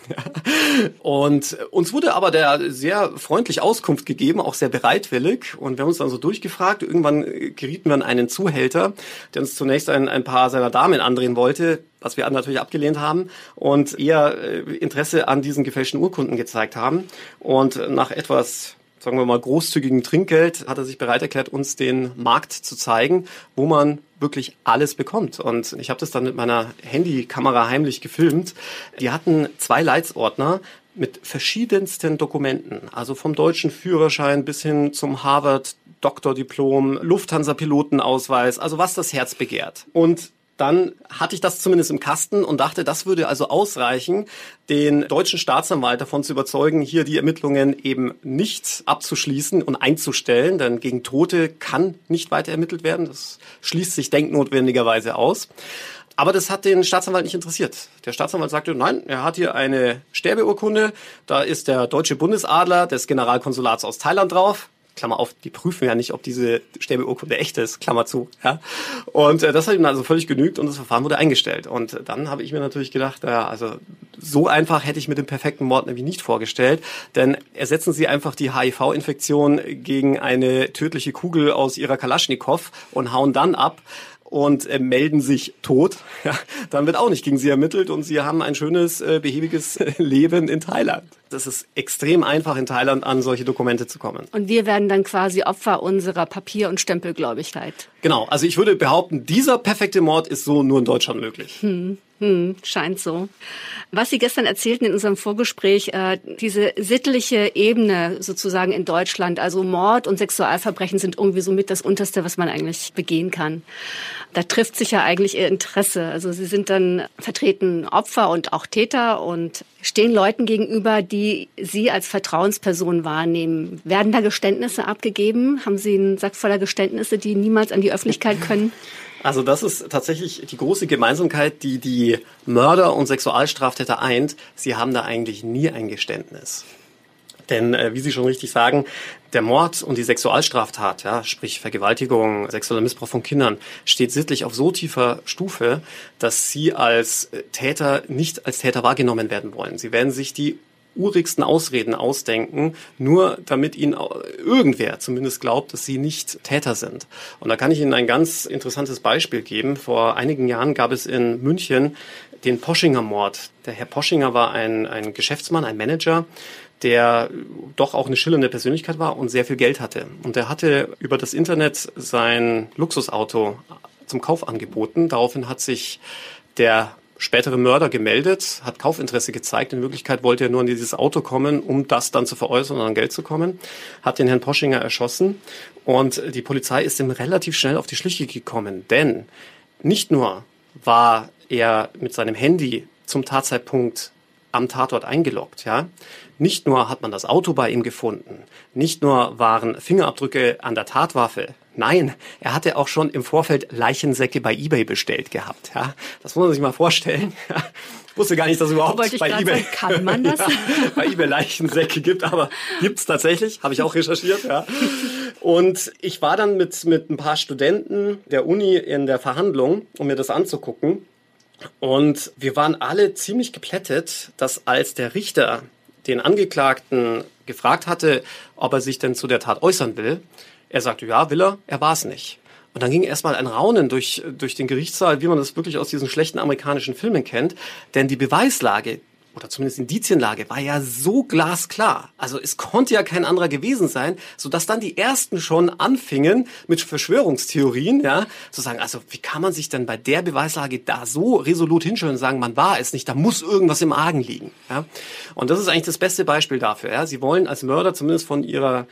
und uns wurde aber der sehr freundlich Auskunft gegeben, auch sehr bereitwillig. Und wir haben uns dann so durchgefragt. Irgendwann gerieten wir an einen Zuhälter, der uns zunächst ein, ein paar seiner Damen andrehen wollte was wir natürlich abgelehnt haben und eher äh, Interesse an diesen gefälschten Urkunden gezeigt haben. Und nach etwas sagen wir mal, großzügigen Trinkgeld hat er sich bereit erklärt, uns den Markt zu zeigen, wo man wirklich alles bekommt. Und ich habe das dann mit meiner Handykamera heimlich gefilmt. Die hatten zwei Leitsordner mit verschiedensten Dokumenten, also vom deutschen Führerschein bis hin zum Harvard Doktordiplom, Lufthansa-Pilotenausweis, also was das Herz begehrt. Und dann hatte ich das zumindest im Kasten und dachte, das würde also ausreichen, den deutschen Staatsanwalt davon zu überzeugen, hier die Ermittlungen eben nicht abzuschließen und einzustellen, denn gegen Tote kann nicht weiter ermittelt werden. Das schließt sich denknotwendigerweise aus. Aber das hat den Staatsanwalt nicht interessiert. Der Staatsanwalt sagte, nein, er hat hier eine Sterbeurkunde, da ist der deutsche Bundesadler des Generalkonsulats aus Thailand drauf. Klammer auf, die prüfen ja nicht, ob diese Sterbeurkunde echt ist, Klammer zu. Ja? Und äh, das hat ihm also völlig genügt und das Verfahren wurde eingestellt. Und äh, dann habe ich mir natürlich gedacht, ja, also so einfach hätte ich mir den perfekten Mord nämlich nicht vorgestellt, denn ersetzen Sie einfach die HIV-Infektion gegen eine tödliche Kugel aus Ihrer Kalaschnikow und hauen dann ab und äh, melden sich tot, ja, dann wird auch nicht gegen sie ermittelt und sie haben ein schönes, äh, behäbiges Leben in Thailand. Das ist extrem einfach in Thailand an solche Dokumente zu kommen. Und wir werden dann quasi Opfer unserer Papier- und Stempelgläubigkeit. Genau, also ich würde behaupten, dieser perfekte Mord ist so nur in Deutschland möglich. Hm. Hm, scheint so. Was Sie gestern erzählten in unserem Vorgespräch, äh, diese sittliche Ebene sozusagen in Deutschland, also Mord und Sexualverbrechen sind irgendwie so mit das Unterste, was man eigentlich begehen kann. Da trifft sich ja eigentlich Ihr Interesse. Also Sie sind dann vertreten Opfer und auch Täter und stehen Leuten gegenüber, die Sie als Vertrauensperson wahrnehmen. Werden da Geständnisse abgegeben? Haben Sie einen Sack voller Geständnisse, die niemals an die Öffentlichkeit können? Also das ist tatsächlich die große Gemeinsamkeit, die die Mörder und Sexualstraftäter eint. Sie haben da eigentlich nie ein Geständnis. Denn äh, wie Sie schon richtig sagen, der Mord und die Sexualstraftat, ja, sprich Vergewaltigung, sexueller Missbrauch von Kindern, steht sittlich auf so tiefer Stufe, dass Sie als Täter nicht als Täter wahrgenommen werden wollen. Sie werden sich die urigsten Ausreden ausdenken, nur damit ihnen irgendwer zumindest glaubt, dass sie nicht Täter sind. Und da kann ich Ihnen ein ganz interessantes Beispiel geben. Vor einigen Jahren gab es in München den Poschinger-Mord. Der Herr Poschinger war ein, ein Geschäftsmann, ein Manager, der doch auch eine schillernde Persönlichkeit war und sehr viel Geld hatte. Und er hatte über das Internet sein Luxusauto zum Kauf angeboten. Daraufhin hat sich der spätere Mörder gemeldet, hat Kaufinteresse gezeigt. In Wirklichkeit wollte er nur in dieses Auto kommen, um das dann zu veräußern und an Geld zu kommen. Hat den Herrn Poschinger erschossen und die Polizei ist ihm relativ schnell auf die Schliche gekommen. Denn nicht nur war er mit seinem Handy zum Tatzeitpunkt am Tatort eingeloggt, ja. Nicht nur hat man das Auto bei ihm gefunden, nicht nur waren Fingerabdrücke an der Tatwaffe Nein, er hatte auch schon im Vorfeld Leichensäcke bei eBay bestellt gehabt. Ja, das muss man sich mal vorstellen. Ich wusste gar nicht, dass es überhaupt bei eBay sagen, kann man das? ja, bei eBay Leichensäcke gibt, aber gibt's tatsächlich, habe ich auch recherchiert. Ja. Und ich war dann mit mit ein paar Studenten der Uni in der Verhandlung, um mir das anzugucken. Und wir waren alle ziemlich geplättet, dass als der Richter den Angeklagten gefragt hatte, ob er sich denn zu der Tat äußern will, er sagte, ja, will er, er war es nicht. Und dann ging erstmal ein Raunen durch, durch den Gerichtssaal, wie man das wirklich aus diesen schlechten amerikanischen Filmen kennt. Denn die Beweislage, oder zumindest Indizienlage war ja so glasklar. Also es konnte ja kein anderer gewesen sein, so dass dann die ersten schon anfingen mit Verschwörungstheorien, ja, zu sagen, also wie kann man sich denn bei der Beweislage da so resolut hinstellen und sagen, man war es nicht, da muss irgendwas im Argen liegen, ja? Und das ist eigentlich das beste Beispiel dafür, ja. Sie wollen als Mörder zumindest von ihrer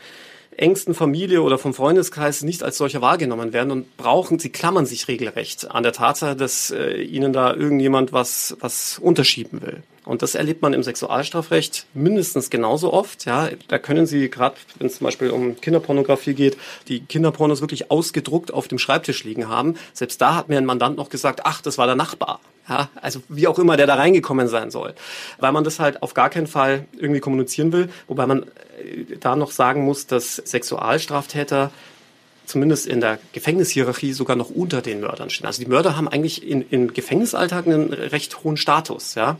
engsten Familie oder vom Freundeskreis nicht als solcher wahrgenommen werden und brauchen, sie klammern sich regelrecht an der Tatsache, dass äh, ihnen da irgendjemand was, was unterschieben will. Und das erlebt man im Sexualstrafrecht mindestens genauso oft. Ja, da können Sie gerade, wenn es zum Beispiel um Kinderpornografie geht, die Kinderpornos wirklich ausgedruckt auf dem Schreibtisch liegen haben. Selbst da hat mir ein Mandant noch gesagt, ach, das war der Nachbar. Ja, also wie auch immer der da reingekommen sein soll. Weil man das halt auf gar keinen Fall irgendwie kommunizieren will. Wobei man äh, da noch sagen muss, dass Sexualstraftäter zumindest in der Gefängnishierarchie sogar noch unter den Mördern stehen. Also die Mörder haben eigentlich in, in Gefängnisalltag einen recht hohen Status, ja.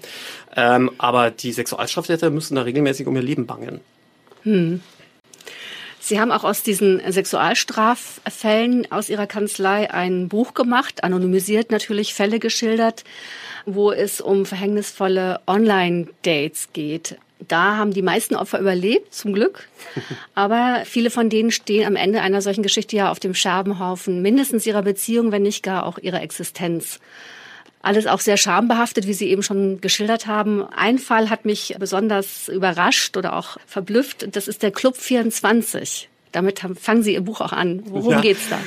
Ähm, aber die Sexualstraftäter müssen da regelmäßig um ihr Leben bangen. Hm. Sie haben auch aus diesen Sexualstraffällen aus Ihrer Kanzlei ein Buch gemacht, anonymisiert natürlich Fälle geschildert, wo es um verhängnisvolle Online-Dates geht. Da haben die meisten Opfer überlebt, zum Glück. Aber viele von denen stehen am Ende einer solchen Geschichte ja auf dem Scherbenhaufen mindestens ihrer Beziehung, wenn nicht gar auch ihrer Existenz. Alles auch sehr schambehaftet, wie Sie eben schon geschildert haben. Ein Fall hat mich besonders überrascht oder auch verblüfft. Das ist der Club 24. Damit fangen Sie Ihr Buch auch an. Worum ja. geht's da?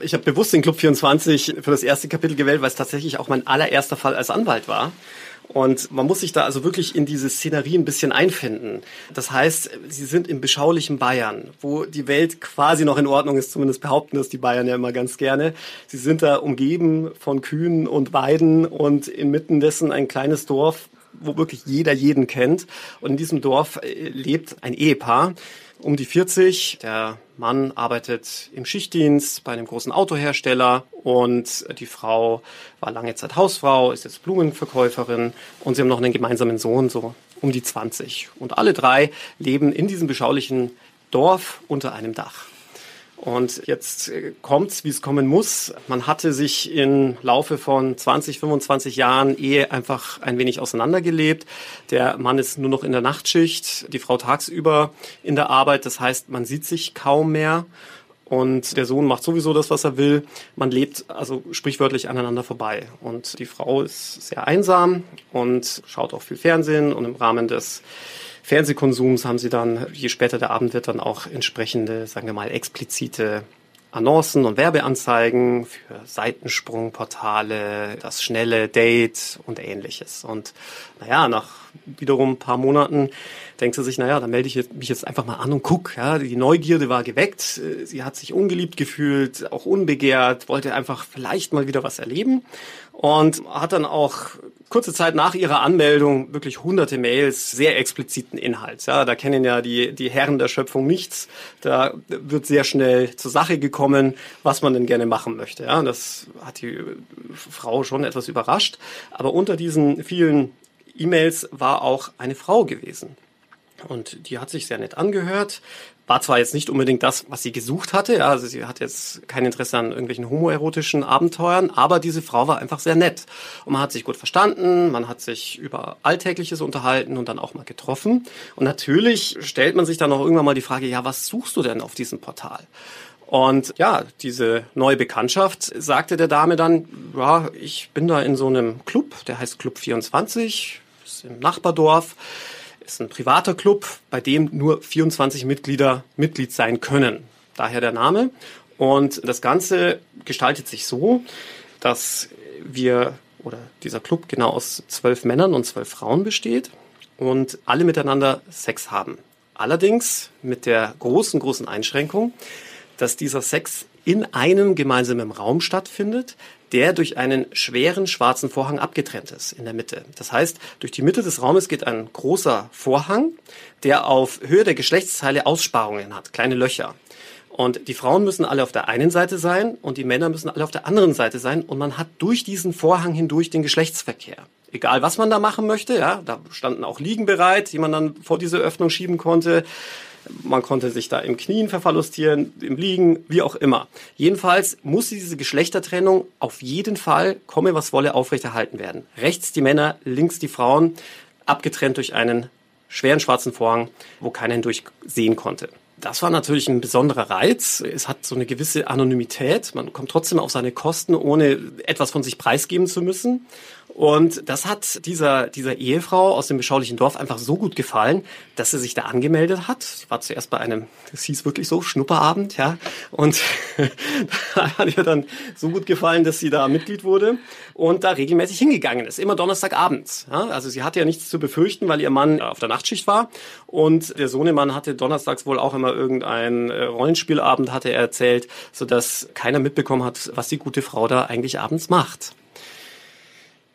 Ich habe bewusst den Club 24 für das erste Kapitel gewählt, weil es tatsächlich auch mein allererster Fall als Anwalt war. Und man muss sich da also wirklich in diese Szenerie ein bisschen einfinden. Das heißt, sie sind im beschaulichen Bayern, wo die Welt quasi noch in Ordnung ist, zumindest behaupten das die Bayern ja immer ganz gerne. Sie sind da umgeben von Kühen und Weiden und inmitten dessen ein kleines Dorf, wo wirklich jeder jeden kennt. Und in diesem Dorf äh, lebt ein Ehepaar, um die 40. Der Mann arbeitet im Schichtdienst bei einem großen Autohersteller und die Frau war lange Zeit Hausfrau, ist jetzt Blumenverkäuferin und sie haben noch einen gemeinsamen Sohn, so um die 20. Und alle drei leben in diesem beschaulichen Dorf unter einem Dach. Und jetzt äh, kommt's, wie es kommen muss. Man hatte sich im Laufe von 20, 25 Jahren Ehe einfach ein wenig auseinandergelebt. Der Mann ist nur noch in der Nachtschicht, die Frau tagsüber in der Arbeit. Das heißt, man sieht sich kaum mehr. Und der Sohn macht sowieso das, was er will. Man lebt also sprichwörtlich aneinander vorbei. Und die Frau ist sehr einsam und schaut auch viel Fernsehen. Und im Rahmen des Fernsehkonsums haben sie dann, je später der Abend wird, dann auch entsprechende, sagen wir mal, explizite Annoncen und Werbeanzeigen für Seitensprungportale, das schnelle Date und ähnliches. Und naja, nach wiederum ein paar Monaten denkt sie sich, naja, dann melde ich mich jetzt einfach mal an und guck. Ja, die Neugierde war geweckt, sie hat sich ungeliebt gefühlt, auch unbegehrt, wollte einfach vielleicht mal wieder was erleben und hat dann auch kurze Zeit nach ihrer Anmeldung wirklich hunderte Mails sehr expliziten Inhalts. Ja, da kennen ja die, die Herren der Schöpfung nichts. Da wird sehr schnell zur Sache gekommen, was man denn gerne machen möchte. Ja, das hat die Frau schon etwas überrascht. Aber unter diesen vielen E-Mails war auch eine Frau gewesen. Und die hat sich sehr nett angehört, war zwar jetzt nicht unbedingt das, was sie gesucht hatte, ja, also sie hat jetzt kein Interesse an irgendwelchen homoerotischen Abenteuern, aber diese Frau war einfach sehr nett. Und man hat sich gut verstanden, man hat sich über Alltägliches unterhalten und dann auch mal getroffen. Und natürlich stellt man sich dann auch irgendwann mal die Frage, ja, was suchst du denn auf diesem Portal? Und ja, diese neue Bekanntschaft sagte der Dame dann, ja, ich bin da in so einem Club, der heißt Club 24, ist im Nachbardorf ist ein privater Club, bei dem nur 24 Mitglieder Mitglied sein können. Daher der Name. Und das Ganze gestaltet sich so, dass wir oder dieser Club genau aus zwölf Männern und zwölf Frauen besteht und alle miteinander Sex haben. Allerdings mit der großen, großen Einschränkung, dass dieser Sex in einem gemeinsamen Raum stattfindet, der durch einen schweren schwarzen Vorhang abgetrennt ist in der Mitte. Das heißt, durch die Mitte des Raumes geht ein großer Vorhang, der auf Höhe der Geschlechtsteile Aussparungen hat, kleine Löcher. Und die Frauen müssen alle auf der einen Seite sein und die Männer müssen alle auf der anderen Seite sein und man hat durch diesen Vorhang hindurch den Geschlechtsverkehr egal was man da machen möchte. Ja, da standen auch Liegen bereit, die man dann vor diese Öffnung schieben konnte. Man konnte sich da im Knien verfallustieren, im Liegen, wie auch immer. Jedenfalls muss diese Geschlechtertrennung auf jeden Fall, komme was wolle, aufrechterhalten werden. Rechts die Männer, links die Frauen, abgetrennt durch einen schweren schwarzen Vorhang, wo keiner hindurch sehen konnte. Das war natürlich ein besonderer Reiz. Es hat so eine gewisse Anonymität. Man kommt trotzdem auf seine Kosten, ohne etwas von sich preisgeben zu müssen. Und das hat dieser, dieser Ehefrau aus dem beschaulichen Dorf einfach so gut gefallen, dass sie sich da angemeldet hat. Sie war zuerst bei einem, das hieß wirklich so, Schnupperabend, ja. Und da hat ihr dann so gut gefallen, dass sie da Mitglied wurde und da regelmäßig hingegangen ist. Immer Donnerstagabends. Ja. Also sie hatte ja nichts zu befürchten, weil ihr Mann auf der Nachtschicht war. Und der Sohnemann hatte donnerstags wohl auch immer irgendein äh, Rollenspielabend, hatte er erzählt, sodass keiner mitbekommen hat, was die gute Frau da eigentlich abends macht.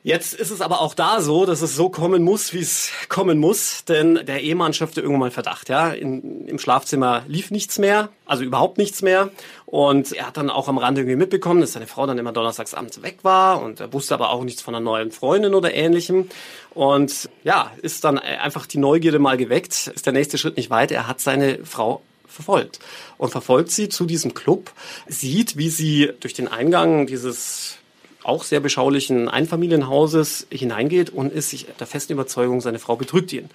Jetzt ist es aber auch da so, dass es so kommen muss, wie es kommen muss, denn der Ehemann schöpfte irgendwann mal Verdacht. Ja, In, im Schlafzimmer lief nichts mehr, also überhaupt nichts mehr, und er hat dann auch am Rande irgendwie mitbekommen, dass seine Frau dann immer donnerstags abends weg war und er wusste aber auch nichts von einer neuen Freundin oder ähnlichem. Und ja, ist dann einfach die Neugierde mal geweckt, ist der nächste Schritt nicht weit. Er hat seine Frau verfolgt und verfolgt sie zu diesem Club, sieht, wie sie durch den Eingang dieses auch sehr beschaulichen Einfamilienhauses hineingeht und ist sich der festen Überzeugung, seine Frau betrügt ihn.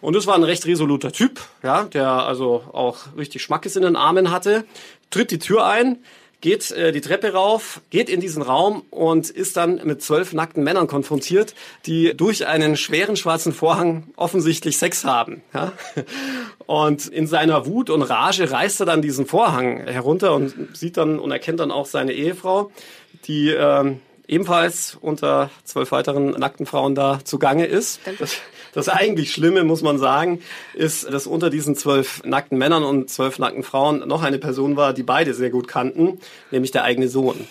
Und das war ein recht resoluter Typ, ja, der also auch richtig Schmackes in den Armen hatte, tritt die Tür ein, geht äh, die Treppe rauf, geht in diesen Raum und ist dann mit zwölf nackten Männern konfrontiert, die durch einen schweren schwarzen Vorhang offensichtlich Sex haben. Ja? Und in seiner Wut und Rage reißt er dann diesen Vorhang herunter und sieht dann und erkennt dann auch seine Ehefrau, die ähm, ebenfalls unter zwölf weiteren nackten Frauen da zugange ist. Das, das eigentlich Schlimme, muss man sagen, ist, dass unter diesen zwölf nackten Männern und zwölf nackten Frauen noch eine Person war, die beide sehr gut kannten, nämlich der eigene Sohn.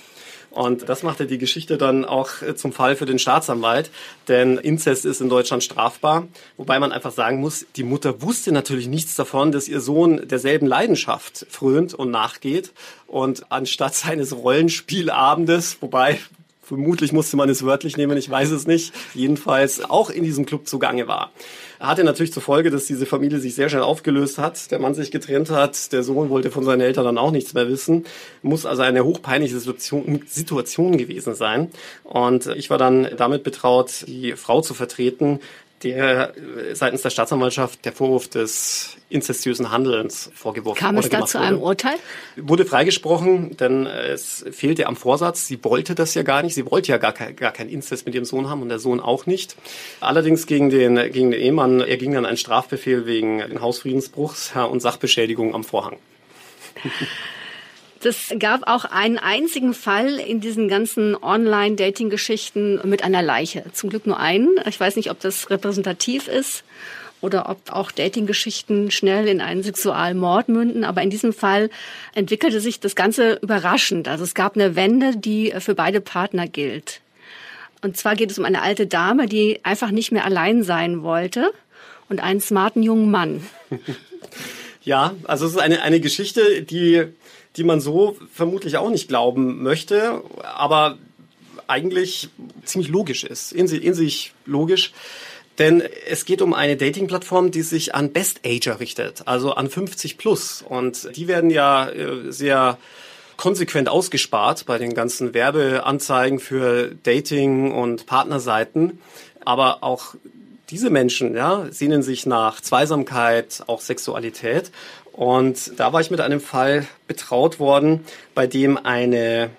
Und das machte die Geschichte dann auch zum Fall für den Staatsanwalt, denn Inzest ist in Deutschland strafbar, wobei man einfach sagen muss, die Mutter wusste natürlich nichts davon, dass ihr Sohn derselben Leidenschaft frönt und nachgeht und anstatt seines Rollenspielabendes, wobei vermutlich musste man es wörtlich nehmen, ich weiß es nicht, jedenfalls auch in diesem Club zugange war. Hatte natürlich zur Folge, dass diese Familie sich sehr schnell aufgelöst hat, der Mann sich getrennt hat, der Sohn wollte von seinen Eltern dann auch nichts mehr wissen, muss also eine hochpeinliche Situation, Situation gewesen sein. Und ich war dann damit betraut, die Frau zu vertreten, der seitens der Staatsanwaltschaft der Vorwurf des inzestiösen Handelns vorgeworfen Kam es da zu einem Urteil? Wurde freigesprochen, denn es fehlte am Vorsatz. Sie wollte das ja gar nicht. Sie wollte ja gar kein, gar kein Inzest mit ihrem Sohn haben und der Sohn auch nicht. Allerdings gegen den, gegen den Ehemann erging dann ein Strafbefehl wegen Hausfriedensbruchs und Sachbeschädigung am Vorhang. Das gab auch einen einzigen Fall in diesen ganzen Online-Dating-Geschichten mit einer Leiche. Zum Glück nur einen. Ich weiß nicht, ob das repräsentativ ist oder ob auch Dating-Geschichten schnell in einen Sexualmord münden. Aber in diesem Fall entwickelte sich das Ganze überraschend. Also es gab eine Wende, die für beide Partner gilt. Und zwar geht es um eine alte Dame, die einfach nicht mehr allein sein wollte und einen smarten jungen Mann. Ja, also es ist eine, eine Geschichte, die die man so vermutlich auch nicht glauben möchte, aber eigentlich ziemlich logisch ist, in, in sich logisch. Denn es geht um eine Dating-Plattform, die sich an Best-Ager richtet, also an 50 plus. Und die werden ja äh, sehr konsequent ausgespart bei den ganzen Werbeanzeigen für Dating und Partnerseiten. Aber auch diese Menschen ja, sehnen sich nach Zweisamkeit, auch Sexualität. Und da war ich mit einem Fall betraut worden, bei dem eine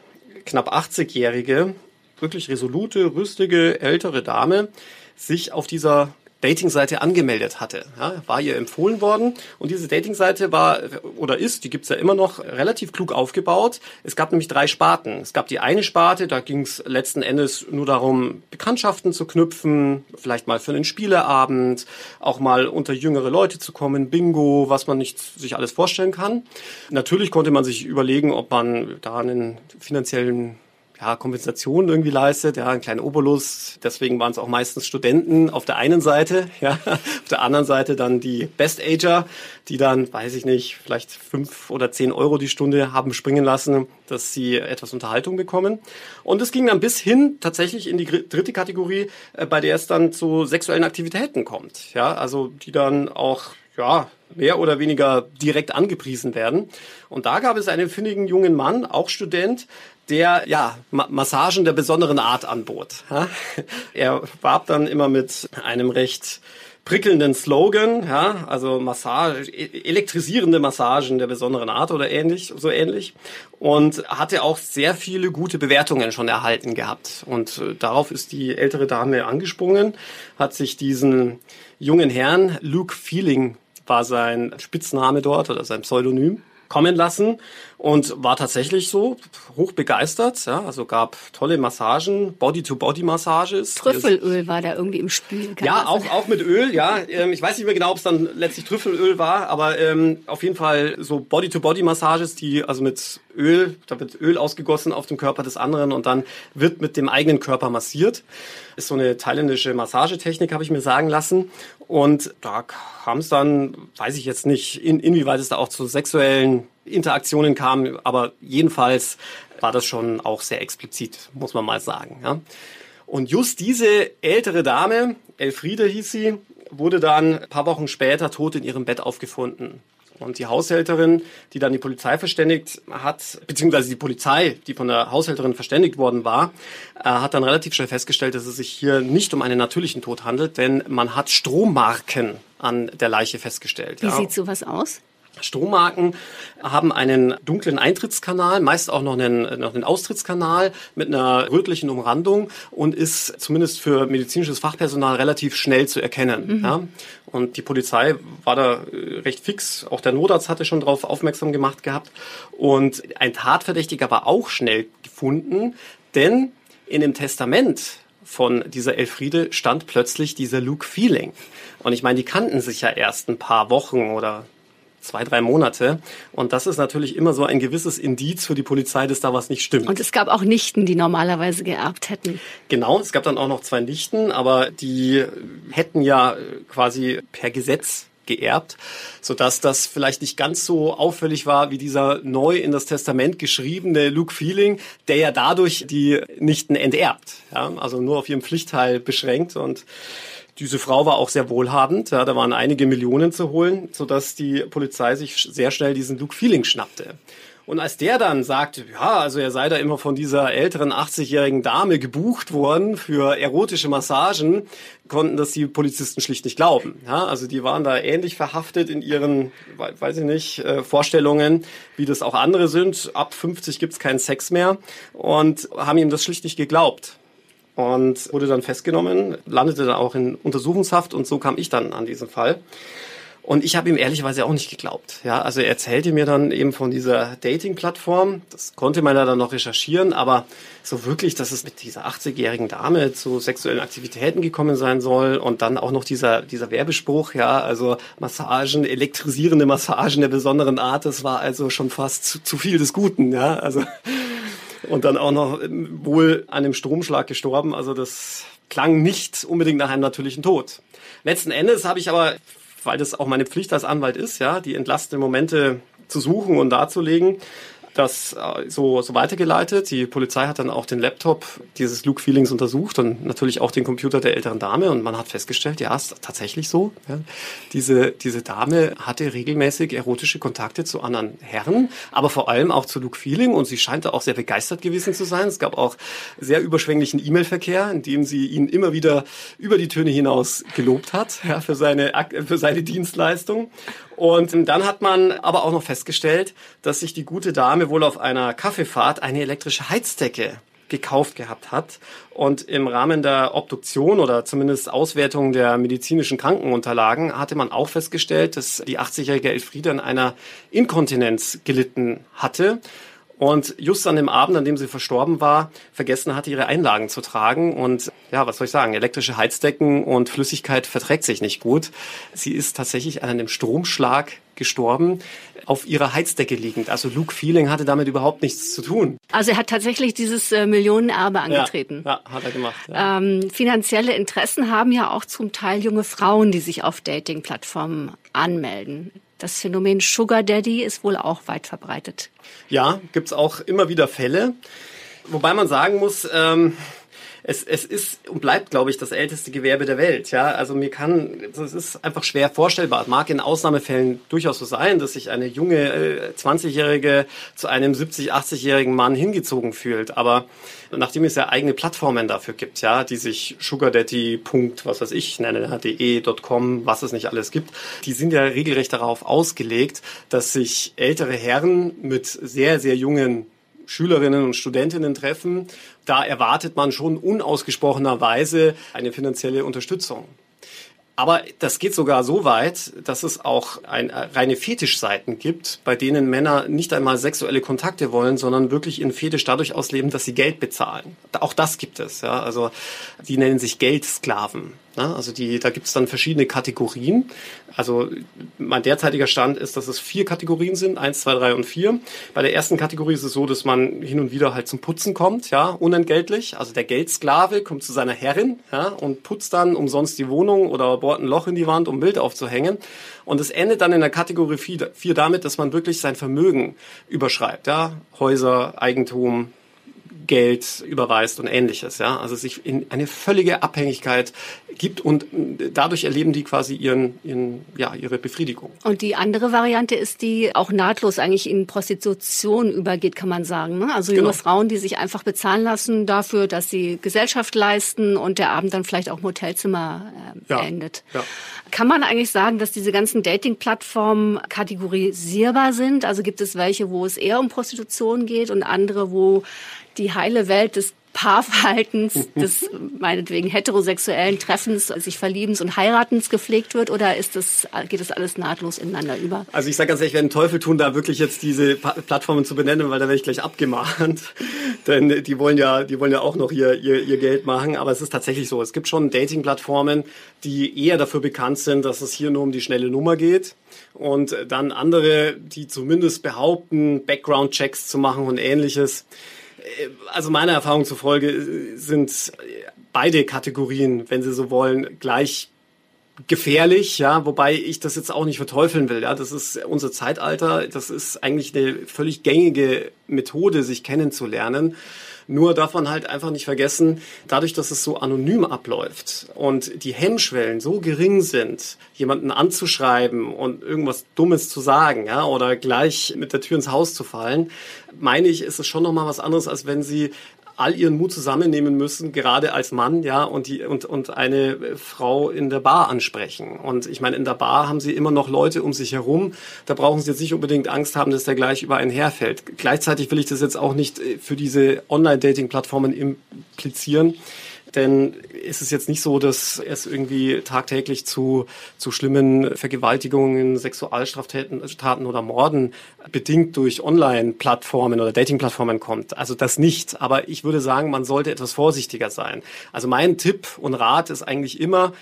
knapp 80-jährige, wirklich resolute, rüstige, ältere Dame sich auf dieser Dating-Seite angemeldet hatte. Ja, war ihr empfohlen worden und diese Dating-Seite war oder ist, die gibt's ja immer noch, relativ klug aufgebaut. Es gab nämlich drei Sparten. Es gab die eine Sparte, da ging's letzten Endes nur darum, Bekanntschaften zu knüpfen, vielleicht mal für einen Spieleabend, auch mal unter jüngere Leute zu kommen, Bingo, was man nicht sich alles vorstellen kann. Natürlich konnte man sich überlegen, ob man da einen finanziellen ja, Kompensation irgendwie leistet, ja, einen kleinen Obolus. Deswegen waren es auch meistens Studenten auf der einen Seite, ja, auf der anderen Seite dann die Best-Ager, die dann, weiß ich nicht, vielleicht fünf oder zehn Euro die Stunde haben springen lassen, dass sie etwas Unterhaltung bekommen. Und es ging dann bis hin tatsächlich in die dritte Kategorie, äh, bei der es dann zu sexuellen Aktivitäten kommt, ja, also die dann auch ja, mehr oder weniger direkt angepriesen werden. Und da gab es einen findigen jungen Mann, auch Student, der ja Massagen der besonderen Art anbot. Er warb dann immer mit einem recht prickelnden Slogan, ja, also Massage, e-, elektrisierende Massagen der besonderen Art oder ähnlich, so ähnlich. Und hatte auch sehr viele gute Bewertungen schon erhalten gehabt. Und äh, darauf ist die ältere Dame angesprungen, hat sich diesen jungen Herrn, Luke Feeling war sein Spitzname dort oder sein Pseudonym, kommen lassen und war tatsächlich so hoch begeistert. Ja, also gab tolle Massagen, Body-to-Body-Massages. Trüffelöl war da irgendwie im Spiel. Ja, auch, auch mit Öl, ja. Ähm, ich weiß nicht mehr genau, ob es dann letztlich Trüffelöl war, aber ähm, auf jeden Fall so Body-to-Body-Massages, die also mit Öl, da wird Öl ausgegossen auf dem Körper des anderen und dann wird mit dem eigenen Körper massiert. Ist so eine thailändische Massagetechnik, habe ich mir sagen lassen. Und da kam es dann, weiß ich jetzt nicht, in, inwieweit es da auch zu sexuellen Interaktionen kam, aber jedenfalls war das schon auch sehr explizit, muss man mal sagen. Ja. Und just diese ältere Dame, Elfriede hieß sie, wurde dann ein paar Wochen später tot in ihrem Bett aufgefunden. Und die Haushälterin, die dann die Polizei verständigt hat, beziehungsweise die Polizei, die von der Haushälterin verständigt worden war, äh, hat dann relativ schnell festgestellt, dass es sich hier nicht um einen natürlichen Tod handelt, denn man hat Strommarken an der Leiche festgestellt. Wie ja. sieht sowas aus? Strommarken haben einen dunklen Eintrittskanal, meist auch noch einen, noch einen Austrittskanal mit einer rötlichen Umrandung und ist zumindest für medizinisches Fachpersonal relativ schnell zu erkennen. Mhm. Ja. Und die Polizei war da äh, recht fix. Auch der Notarzt hatte schon darauf aufmerksam gemacht gehabt. Und ein Tatverdächtiger war auch schnell gefunden, denn in dem Testament von dieser Elfriede stand plötzlich dieser Luke Feeling. Und ich meine, die kannten sich ja erst ein paar Wochen oder zwei, drei Monate. Und das ist natürlich immer so ein gewisses Indiz für die Polizei, dass da was nicht stimmt. Und es gab auch Nichten, die normalerweise geerbt hätten. Genau, es gab dann auch noch zwei Nichten, aber die hätten ja quasi per Gesetz geerbt, so dass das vielleicht nicht ganz so auffällig war wie dieser neu in das Testament geschriebene Luke Feeling, der ja dadurch die Nichten enterbt, ja, also nur auf ihrem Pflichtteil beschränkt und diese Frau war auch sehr wohlhabend, ja, da waren einige Millionen zu holen, sodass die Polizei sich sehr schnell diesen Luke Feeling schnappte. Und als der dann sagte, ja, also er sei da immer von dieser älteren 80-jährigen Dame gebucht worden für erotische Massagen, konnten das die Polizisten schlicht nicht glauben. Ja, also die waren da ähnlich verhaftet in ihren, weiß ich nicht, äh, Vorstellungen, wie das auch andere sind. Ab 50 gibt's keinen Sex mehr und haben ihm das schlicht nicht geglaubt und wurde dann festgenommen, landete dann auch in Untersuchungshaft und so kam ich dann an diesen Fall. Und ich habe ihm ehrlicherweise auch nicht geglaubt. Ja, also er erzählte mir dann eben von dieser Dating-Plattform. Das konnte man ja dann noch recherchieren, aber so wirklich, dass es mit dieser 80-jährigen Dame zu sexuellen Aktivitäten gekommen sein soll und dann auch noch dieser, dieser Werbespruch, ja, also Massagen, elektrisierende Massagen der besonderen Art, das war also schon fast zu, zu viel des Guten, ja, also und dann auch noch ähm, wohl an einem Stromschlag gestorben. Also das klang nicht unbedingt nach einem natürlichen Tod. Letzten Endes habe ich aber, weil das auch meine Pflicht als Anwalt ist, ja, die entlastenden Momente zu suchen und darzulegen, das äh, so, so weitergeleitet. Die Polizei hat dann auch den Laptop dieses Luke Feelings untersucht und natürlich auch den Computer der älteren Dame und man hat festgestellt, ja, ist tatsächlich so. Ja. Diese, diese Dame hatte regelmäßig erotische Kontakte zu anderen Herren, aber vor allem auch zu Luke Feeling und sie scheint da auch sehr begeistert gewesen zu sein. Es gab auch sehr überschwänglichen E-Mail-Verkehr, in dem sie ihn immer wieder über die Töne hinaus gelobt hat ja, für, seine, für seine Dienstleistung. Und dann hat man aber auch noch festgestellt, dass sich die gute Dame wohl auf einer Kaffeefahrt eine elektrische Heizdecke gekauft gehabt hat. Und im Rahmen der Obduktion oder zumindest Auswertung der medizinischen Krankenunterlagen hatte man auch festgestellt, dass die 80-jährige Elfriede an einer Inkontinenz gelitten hatte und just an dem Abend, an dem sie verstorben war, vergessen hatte, ihre Einlagen zu tragen. Und ja, was soll ich sagen, elektrische Heizdecken und Flüssigkeit verträgt sich nicht gut. Sie ist tatsächlich an einem Stromschlag gestorben, auf ihrer Heizdecke liegend. Also Luke Feeling hatte damit überhaupt nichts zu tun. Also er hat tatsächlich dieses äh, Millionenerbe angetreten. Ja, ja, hat er gemacht. Ja. Ähm, finanzielle Interessen haben ja auch zum Teil junge Frauen, die sich auf Dating-Plattformen anmelden. Das Phänomen Sugar Daddy ist wohl auch weit verbreitet. Ja, gibt's auch immer wieder Fälle. Wobei man sagen muss, ähm, es, es ist und bleibt, glaube ich, das älteste Gewerbe der Welt. Ja, also mir kann, es ist einfach schwer vorstellbar. Es mag in Ausnahmefällen durchaus so sein, dass sich eine junge äh, 20-Jährige zu einem 70, 80-jährigen Mann hingezogen fühlt. Aber nachdem es ja eigene Plattformen dafür gibt, ja, die sich Sugar Daddy. was weiß ich nennen, de.com, was es nicht alles gibt, die sind ja regelrecht darauf ausgelegt, dass sich ältere Herren mit sehr, sehr jungen Schülerinnen und Studentinnen treffen, da erwartet man schon unausgesprochenerweise eine finanzielle Unterstützung. Aber das geht sogar so weit, dass es auch ein, reine Fetischseiten gibt, bei denen Männer nicht einmal sexuelle Kontakte wollen, sondern wirklich ihren Fetisch dadurch ausleben, dass sie Geld bezahlen. Auch das gibt es. Ja? Also die nennen sich Geldsklaven. Ne? Also die, da gibt es dann verschiedene Kategorien. Also mein derzeitiger Stand ist, dass es vier Kategorien sind, eins, zwei, drei und vier. Bei der ersten Kategorie ist es so, dass man hin und wieder halt zum Putzen kommt, ja, unentgeltlich. Also der Geldsklave kommt zu seiner Herrin ja, und putzt dann umsonst die Wohnung oder bohrt ein Loch in die Wand, um Bild aufzuhängen. Und es endet dann in der Kategorie vier damit, dass man wirklich sein Vermögen überschreibt, ja, Häuser, Eigentum, Geld überweist und ähnliches. Ja? Also sich in eine völlige Abhängigkeit gibt und dadurch erleben die quasi ihren, ihren, ja, ihre Befriedigung. Und die andere Variante ist, die auch nahtlos eigentlich in Prostitution übergeht, kann man sagen. Ne? Also junge genau. Frauen, die sich einfach bezahlen lassen dafür, dass sie Gesellschaft leisten und der Abend dann vielleicht auch Motelzimmer äh, ja. endet. Ja. Kann man eigentlich sagen, dass diese ganzen Dating-Plattformen kategorisierbar sind? Also gibt es welche, wo es eher um Prostitution geht und andere, wo die heile Welt des Paarverhaltens, des meinetwegen heterosexuellen Treffens, sich Verliebens und Heiratens gepflegt wird oder ist das, geht das alles nahtlos ineinander über? Also ich sage ganz ehrlich, wir werden Teufel tun, da wirklich jetzt diese Plattformen zu benennen, weil da werde ich gleich abgemahnt. Denn die wollen ja, die wollen ja auch noch ihr, ihr, ihr Geld machen. Aber es ist tatsächlich so. Es gibt schon Dating-Plattformen, die eher dafür bekannt sind, dass es hier nur um die schnelle Nummer geht. Und dann andere, die zumindest behaupten, Background-Checks zu machen und ähnliches also meiner Erfahrung zufolge sind beide Kategorien, wenn Sie so wollen, gleich gefährlich, ja, wobei ich das jetzt auch nicht verteufeln will, ja, das ist unser Zeitalter, das ist eigentlich eine völlig gängige Methode, sich kennenzulernen. Nur darf man halt einfach nicht vergessen, dadurch, dass es so anonym abläuft und die Hemmschwellen so gering sind, jemanden anzuschreiben und irgendwas Dummes zu sagen, ja, oder gleich mit der Tür ins Haus zu fallen, meine ich, ist es schon nochmal was anderes, als wenn sie all ihren Mut zusammennehmen müssen, gerade als Mann, ja, und die und und eine Frau in der Bar ansprechen. Und ich meine, in der Bar haben sie immer noch Leute um sich herum. Da brauchen sie jetzt nicht unbedingt Angst haben, dass der gleich über einen herfällt. Gleichzeitig will ich das jetzt auch nicht äh, für diese Online-Dating-Plattformen implizieren denn ist es jetzt nicht so, dass es irgendwie tagtäglich zu, zu schlimmen Vergewaltigungen, Sexualstraftaten Taten oder Morden bedingt durch Online-Plattformen oder Dating-Plattformen kommt. Also das nicht. Aber ich würde sagen, man sollte etwas vorsichtiger sein. Also mein Tipp und Rat ist eigentlich immer,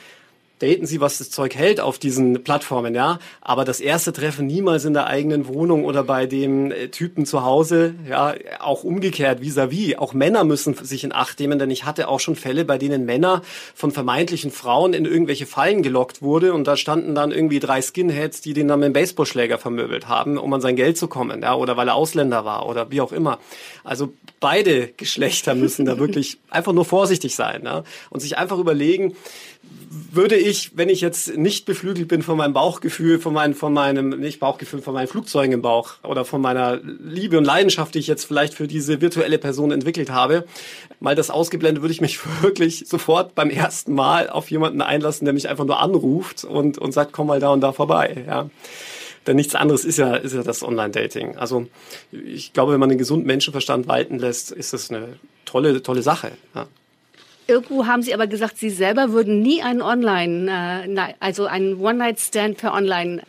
daten Sie, was das Zeug hält auf diesen Plattformen, ja. Aber das erste Treffen niemals in der eigenen Wohnung oder bei dem äh, Typen zu Hause, ja. Auch umgekehrt, vis-à-vis. -vis. Auch Männer müssen sich in Acht nehmen, denn ich hatte auch schon Fälle, bei denen Männer von vermeintlichen Frauen in irgendwelche Fallen gelockt wurde und da standen dann irgendwie drei Skinheads, die den dann mit dem Baseballschläger vermöbelt haben, um an sein Geld zu kommen, ja. Oder weil er Ausländer war oder wie auch immer. Also beide Geschlechter müssen da wirklich einfach nur vorsichtig sein, ja. Und sich einfach überlegen, würde ich, wenn ich jetzt nicht beflügelt bin von meinem Bauchgefühl, von, meinem, von meinem, nicht Bauchgefühl, von meinen Flugzeugen im Bauch oder von meiner Liebe und Leidenschaft, die ich jetzt vielleicht für diese virtuelle Person entwickelt habe, mal das ausgeblendet, würde ich mich wirklich sofort beim ersten Mal auf jemanden einlassen, der mich einfach nur anruft und, und sagt, komm mal da und da vorbei, ja. Denn nichts anderes ist ja, ist ja das Online-Dating. Also ich glaube, wenn man den gesunden Menschenverstand walten lässt, ist das eine tolle, tolle Sache. Ja. Irgendwo haben Sie aber gesagt, Sie selber würden nie einen Online, äh, also einen One-Night-Stand per Online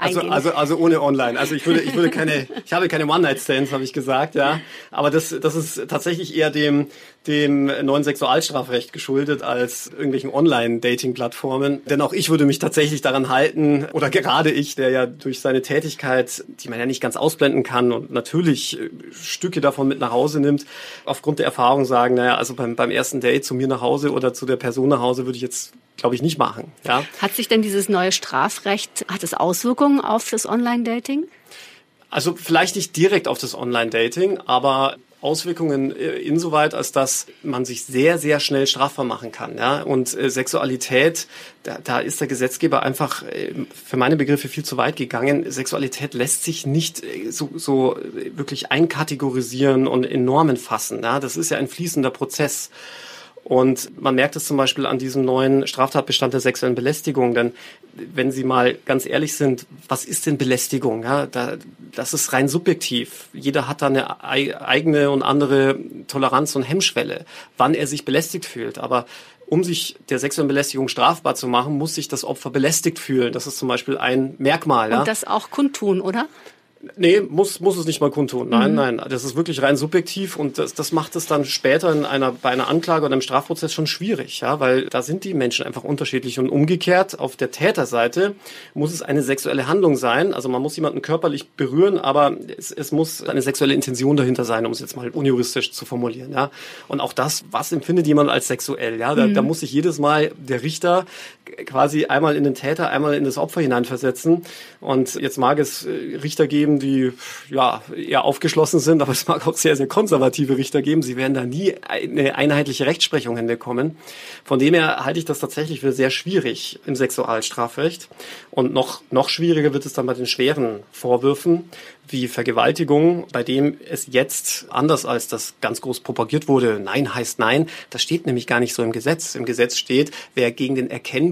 Also, also, also ohne online. Also ich würde, ich würde keine, ich habe keine One-Night-Stands, habe ich gesagt, ja. Aber das, das ist tatsächlich eher dem, dem neuen Sexualstrafrecht geschuldet als irgendwelchen Online-Dating-Plattformen. Denn auch ich würde mich tatsächlich daran halten, oder gerade ich, der ja durch seine Tätigkeit, die man ja nicht ganz ausblenden kann und natürlich äh, Stücke davon mit nach Hause nimmt, aufgrund der Erfahrung sagen, naja, also beim, beim ersten Date zu mir nach Hause oder zu der Person nach Hause würde ich jetzt glaube ich, nicht machen. Ja. Hat sich denn dieses neue Strafrecht, hat es Auswirkungen auf das Online-Dating? Also vielleicht nicht direkt auf das Online-Dating, aber Auswirkungen äh, insoweit, als dass man sich sehr, sehr schnell strafbar machen kann. Ja? Und äh, Sexualität, da, da ist der Gesetzgeber einfach äh, für meine Begriffe viel zu weit gegangen. Sexualität lässt sich nicht äh, so, so wirklich einkategorisieren und in Normen fassen. Ja? Das ist ja ein fließender Prozess. Und man merkt es zum Beispiel an diesem neuen Straftatbestand der sexuellen Belästigung. Denn wenn Sie mal ganz ehrlich sind, was ist denn Belästigung? Ja, da, das ist rein subjektiv. Jeder hat da eine eigene und andere Toleranz und Hemmschwelle, wann er sich belästigt fühlt. Aber um sich der sexuellen Belästigung strafbar zu machen, muss sich das Opfer belästigt fühlen. Das ist zum Beispiel ein Merkmal. Und ja? das auch kundtun, oder? Nee, muss, muss es nicht mal kundtun. Nein, mhm. nein. Das ist wirklich rein subjektiv und das, das macht es dann später in einer, bei einer Anklage oder einem Strafprozess schon schwierig, ja, weil da sind die Menschen einfach unterschiedlich und umgekehrt auf der Täterseite muss es eine sexuelle Handlung sein. Also man muss jemanden körperlich berühren, aber es, es muss eine sexuelle Intention dahinter sein, um es jetzt mal unjuristisch zu formulieren, ja. Und auch das, was empfindet jemand als sexuell, ja, da, mhm. da muss sich jedes Mal der Richter quasi einmal in den Täter, einmal in das Opfer hineinversetzen. Und jetzt mag es äh, Richter geben, die ja eher aufgeschlossen sind, aber es mag auch sehr, sehr konservative Richter geben. Sie werden da nie eine einheitliche Rechtsprechung hinbekommen. Von dem her halte ich das tatsächlich für sehr schwierig im Sexualstrafrecht. Und noch, noch schwieriger wird es dann bei den schweren Vorwürfen wie Vergewaltigung, bei dem es jetzt anders als das ganz groß propagiert wurde, Nein heißt Nein, das steht nämlich gar nicht so im Gesetz. Im Gesetz steht, wer gegen den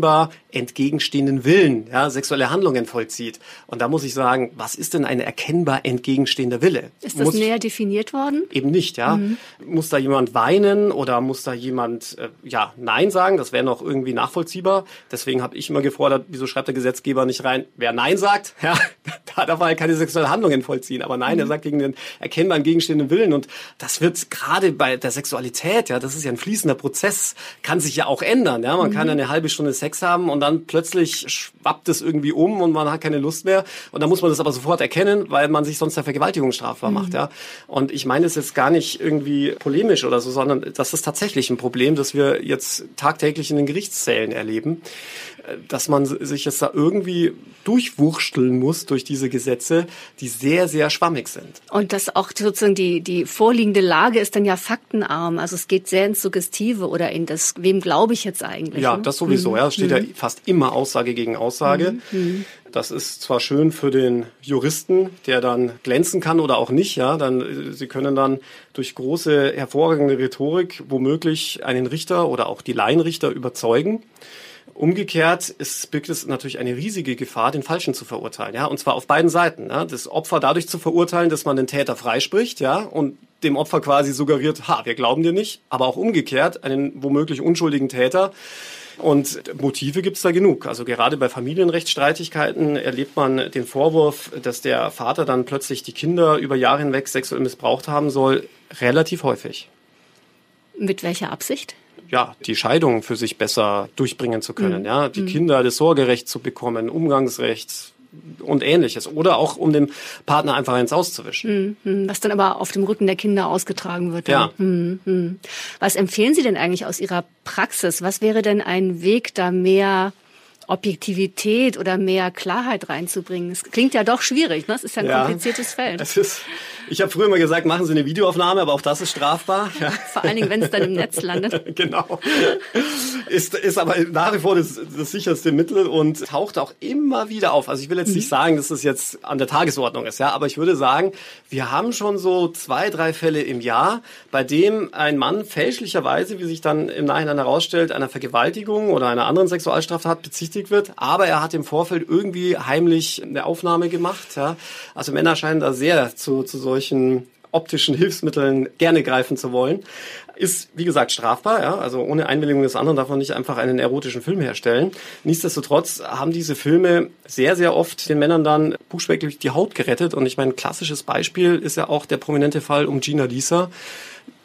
erkennbar entgegenstehenden Willen ja, sexuelle Handlungen vollzieht. Und da muss ich sagen, was ist denn ein erkennbar entgegenstehender Wille? Ist das muss, näher definiert worden? Eben nicht, ja. Mhm. Muss da jemand weinen oder muss da jemand äh, ja Nein sagen? Das wäre noch irgendwie nachvollziehbar. Deswegen habe ich immer gefordert, wieso schreibt der Gesetzgeber nicht rein, wer Nein sagt, ja, da darf er keine sexuelle Handlungen nachvollziehen. Aber nein, mhm. er sagt gegen den erkennbar entgegenstehenden Willen. Und das wird gerade bei der Sexualität, ja, das ist ja ein fließender Prozess, kann sich ja auch ändern. Ja, man mhm. kann ja eine halbe Stunde Sex haben und dann plötzlich schwappt es irgendwie um und man hat keine Lust mehr. Und dann muss man das aber sofort erkennen, weil man sich sonst der Vergewaltigung strafbar mhm. macht. Ja, und ich meine es jetzt gar nicht irgendwie polemisch oder so, sondern das ist tatsächlich ein Problem, das wir jetzt tagtäglich in den Gerichtszählen erleben dass man sich jetzt da irgendwie durchwursteln muss durch diese Gesetze, die sehr, sehr schwammig sind. Und dass auch sozusagen die, die vorliegende Lage ist dann ja faktenarm. Also es geht sehr ins Suggestive oder in das, wem glaube ich jetzt eigentlich? Ja, ne? das sowieso. Mhm. Ja, es steht mhm. ja fast immer Aussage gegen Aussage. Mhm. mhm. Das ist zwar schön für den Juristen, der dann glänzen kann oder auch nicht, ja, dann sie können dann durch große hervorragende Rhetorik womöglich einen Richter oder auch die Laienrichter überzeugen. Umgekehrt ist, birgt es natürlich eine riesige Gefahr, den Falschen zu verurteilen, ja, und zwar auf beiden Seiten. Ja? Das Opfer dadurch zu verurteilen, dass man den Täter freispricht, ja, und dem Opfer quasi suggeriert, ha, wir glauben dir nicht, aber auch umgekehrt einen womöglich unschuldigen Täter. Und Motive gibt's da genug. Also gerade bei Familienrechtsstreitigkeiten erlebt man den Vorwurf, dass der Vater dann plötzlich die Kinder über Jahre hinweg sexuell missbraucht haben soll, relativ häufig. Mit welcher Absicht? Ja, die Scheidung für sich besser durchbringen zu können, mhm. ja, die mhm. Kinder das Sorgerecht zu bekommen, Umgangsrecht und ähnliches oder auch um dem Partner einfach ins Auszuwischen. Mhm. Was dann aber auf dem Rücken der Kinder ausgetragen wird. Ja. Mhm. Mhm. Was empfehlen Sie denn eigentlich aus Ihrer Praxis? Was wäre denn ein Weg, da mehr Objektivität oder mehr Klarheit reinzubringen. Es klingt ja doch schwierig, ne? Es ist ja ein ja, kompliziertes Feld. Ist, ich habe früher immer gesagt, machen Sie eine Videoaufnahme, aber auch das ist strafbar. Ja. Vor allen Dingen, wenn es dann im Netz landet. genau. Ist, ist aber nach wie vor das, das sicherste Mittel und taucht auch immer wieder auf. Also ich will jetzt nicht mhm. sagen, dass das jetzt an der Tagesordnung ist, ja, aber ich würde sagen, wir haben schon so zwei, drei Fälle im Jahr, bei dem ein Mann fälschlicherweise, wie sich dann im Nachhinein herausstellt, einer Vergewaltigung oder einer anderen Sexualstraftat bezichtigt bezichtigt wird, aber er hat im Vorfeld irgendwie heimlich eine Aufnahme gemacht. Ja. Also Männer scheinen da sehr zu, zu solchen optischen Hilfsmitteln gerne greifen zu wollen. ist, wie gesagt, strafbar. Ja? Also ohne Einwilligung des anderen darf man nicht einfach einen erotischen Film herstellen. Nichtsdestotrotz haben diese Filme sehr, sehr oft den Männern dann buchstäblich die Haut gerettet. Und ich meine, ein klassisches Beispiel ist ja auch der prominente Fall um Gina Lisa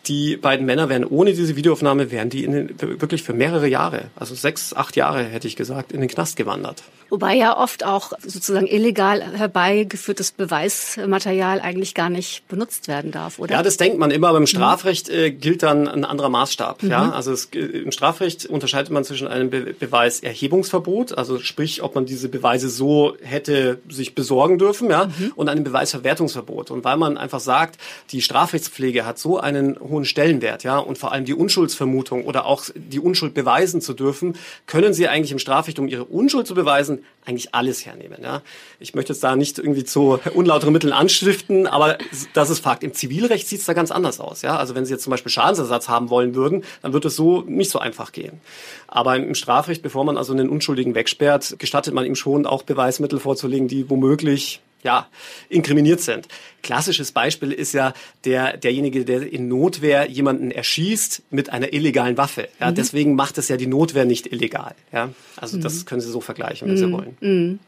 die beiden Männer wären ohne diese Videoaufnahme, wären die in den, wirklich für mehrere Jahre, also sechs, acht Jahre hätte ich gesagt, in den Knast gewandert. Wobei ja oft auch sozusagen illegal herbeigeführtes Beweismaterial eigentlich gar nicht benutzt werden darf, oder? Ja, das denkt man immer, aber im mhm. Strafrecht äh, gilt dann ein anderer Maßstab. Mhm. Ja, also es, im Strafrecht unterscheidet man zwischen einem Be Beweiserhebungsverbot, also sprich, ob man diese Beweise so hätte sich besorgen dürfen, ja, mhm. und einem Beweisverwertungsverbot. Und weil man einfach sagt, die Strafrechtspflege hat so einen hohen Stellenwert, ja, und vor allem die Unschuldsvermutung oder auch die Unschuld beweisen zu dürfen, können Sie eigentlich im Strafrecht, um Ihre Unschuld zu beweisen, eigentlich alles hernehmen, ja. Ich möchte jetzt da nicht irgendwie zu unlauteren Mitteln anstiften, aber das ist Fakt. Im Zivilrecht sieht es da ganz anders aus, ja. Also wenn Sie jetzt zum Beispiel Schadensersatz haben wollen würden, dann wird es so nicht so einfach gehen. Aber im Strafrecht, bevor man also einen Unschuldigen wegsperrt, gestattet man ihm schon auch Beweismittel vorzulegen, die womöglich ja, inkriminiert sind. Klassisches Beispiel ist ja der, derjenige, der in Notwehr jemanden erschießt mit einer illegalen Waffe. Ja, mhm. deswegen macht es ja die Notwehr nicht illegal. Ja, also mhm. das können Sie so vergleichen, wenn mhm. Sie wollen. Mhm.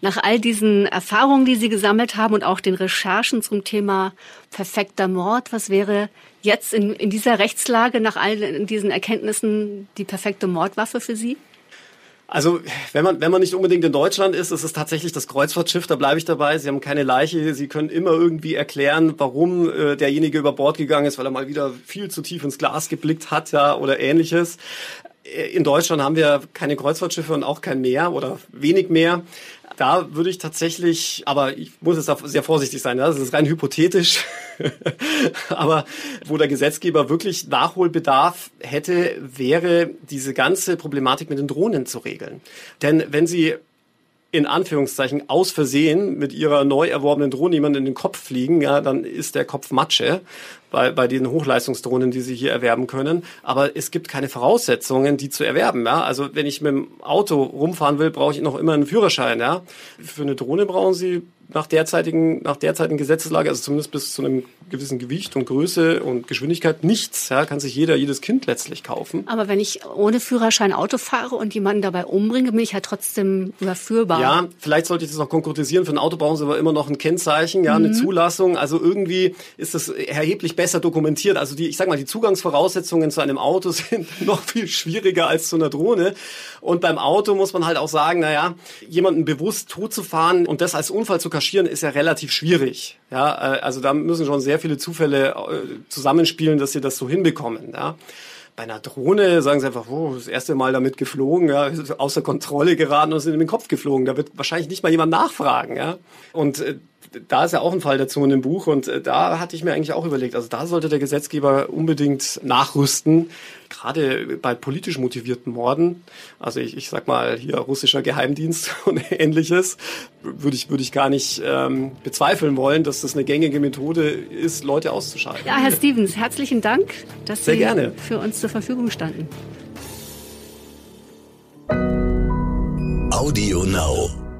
Nach all diesen Erfahrungen, die Sie gesammelt haben und auch den Recherchen zum Thema perfekter Mord, was wäre jetzt in, in dieser Rechtslage nach all diesen Erkenntnissen die perfekte Mordwaffe für Sie? Also wenn man, wenn man nicht unbedingt in Deutschland ist, ist es tatsächlich das Kreuzfahrtschiff, da bleibe ich dabei. Sie haben keine Leiche, Sie können immer irgendwie erklären, warum äh, derjenige über Bord gegangen ist, weil er mal wieder viel zu tief ins Glas geblickt hat ja, oder ähnliches. Äh, in Deutschland haben wir keine Kreuzfahrtschiffe und auch kein Meer oder wenig Meer. Da würde ich tatsächlich, aber ich muss jetzt sehr vorsichtig sein, das ist rein hypothetisch, aber wo der Gesetzgeber wirklich Nachholbedarf hätte, wäre diese ganze Problematik mit den Drohnen zu regeln. Denn wenn Sie in Anführungszeichen aus Versehen mit ihrer neu erworbenen Drohne jemanden in den Kopf fliegen, ja, dann ist der Kopf Matsche bei, bei den Hochleistungsdrohnen, die sie hier erwerben können. Aber es gibt keine Voraussetzungen, die zu erwerben. Ja? Also wenn ich mit dem Auto rumfahren will, brauche ich noch immer einen Führerschein. Ja? Für eine Drohne brauchen sie nach derzeitigen, nach derzeitigen Gesetzeslage, also zumindest bis zu einem gewissen Gewicht und Größe und Geschwindigkeit nichts. Ja, kann sich jeder, jedes Kind letztlich kaufen. Aber wenn ich ohne Führerschein Auto fahre und jemanden dabei umbringe, bin ich ja trotzdem überführbar. Ja, vielleicht sollte ich das noch konkretisieren. Für ein Auto brauchen sie aber immer noch ein Kennzeichen, ja, mhm. eine Zulassung. Also irgendwie ist das erheblich besser dokumentiert. Also die, ich sag mal, die Zugangsvoraussetzungen zu einem Auto sind noch viel schwieriger als zu einer Drohne. Und beim Auto muss man halt auch sagen, naja, jemanden bewusst tot zu fahren und das als Unfall zu kaschieren, ist ja relativ schwierig. Ja, äh, also da müssen schon sehr viele Zufälle äh, zusammenspielen, dass sie das so hinbekommen. Ja. Bei einer Drohne sagen sie einfach, oh, das erste Mal damit geflogen, ja, außer Kontrolle geraten und sind in den Kopf geflogen. Da wird wahrscheinlich nicht mal jemand nachfragen. Ja. Und äh, da ist ja auch ein Fall dazu in dem Buch und äh, da hatte ich mir eigentlich auch überlegt, also da sollte der Gesetzgeber unbedingt nachrüsten, gerade bei politisch motivierten Morden. Also ich, ich sag mal hier russischer Geheimdienst und ähnliches, würde ich, würde ich gar nicht ähm, bezweifeln wollen, dass das eine gängige Methode ist, Leute auszuschalten. Ja, Herr Stevens, herzlichen Dank, dass Sehr Sie gerne. für uns zur Verfügung standen. Audio Now.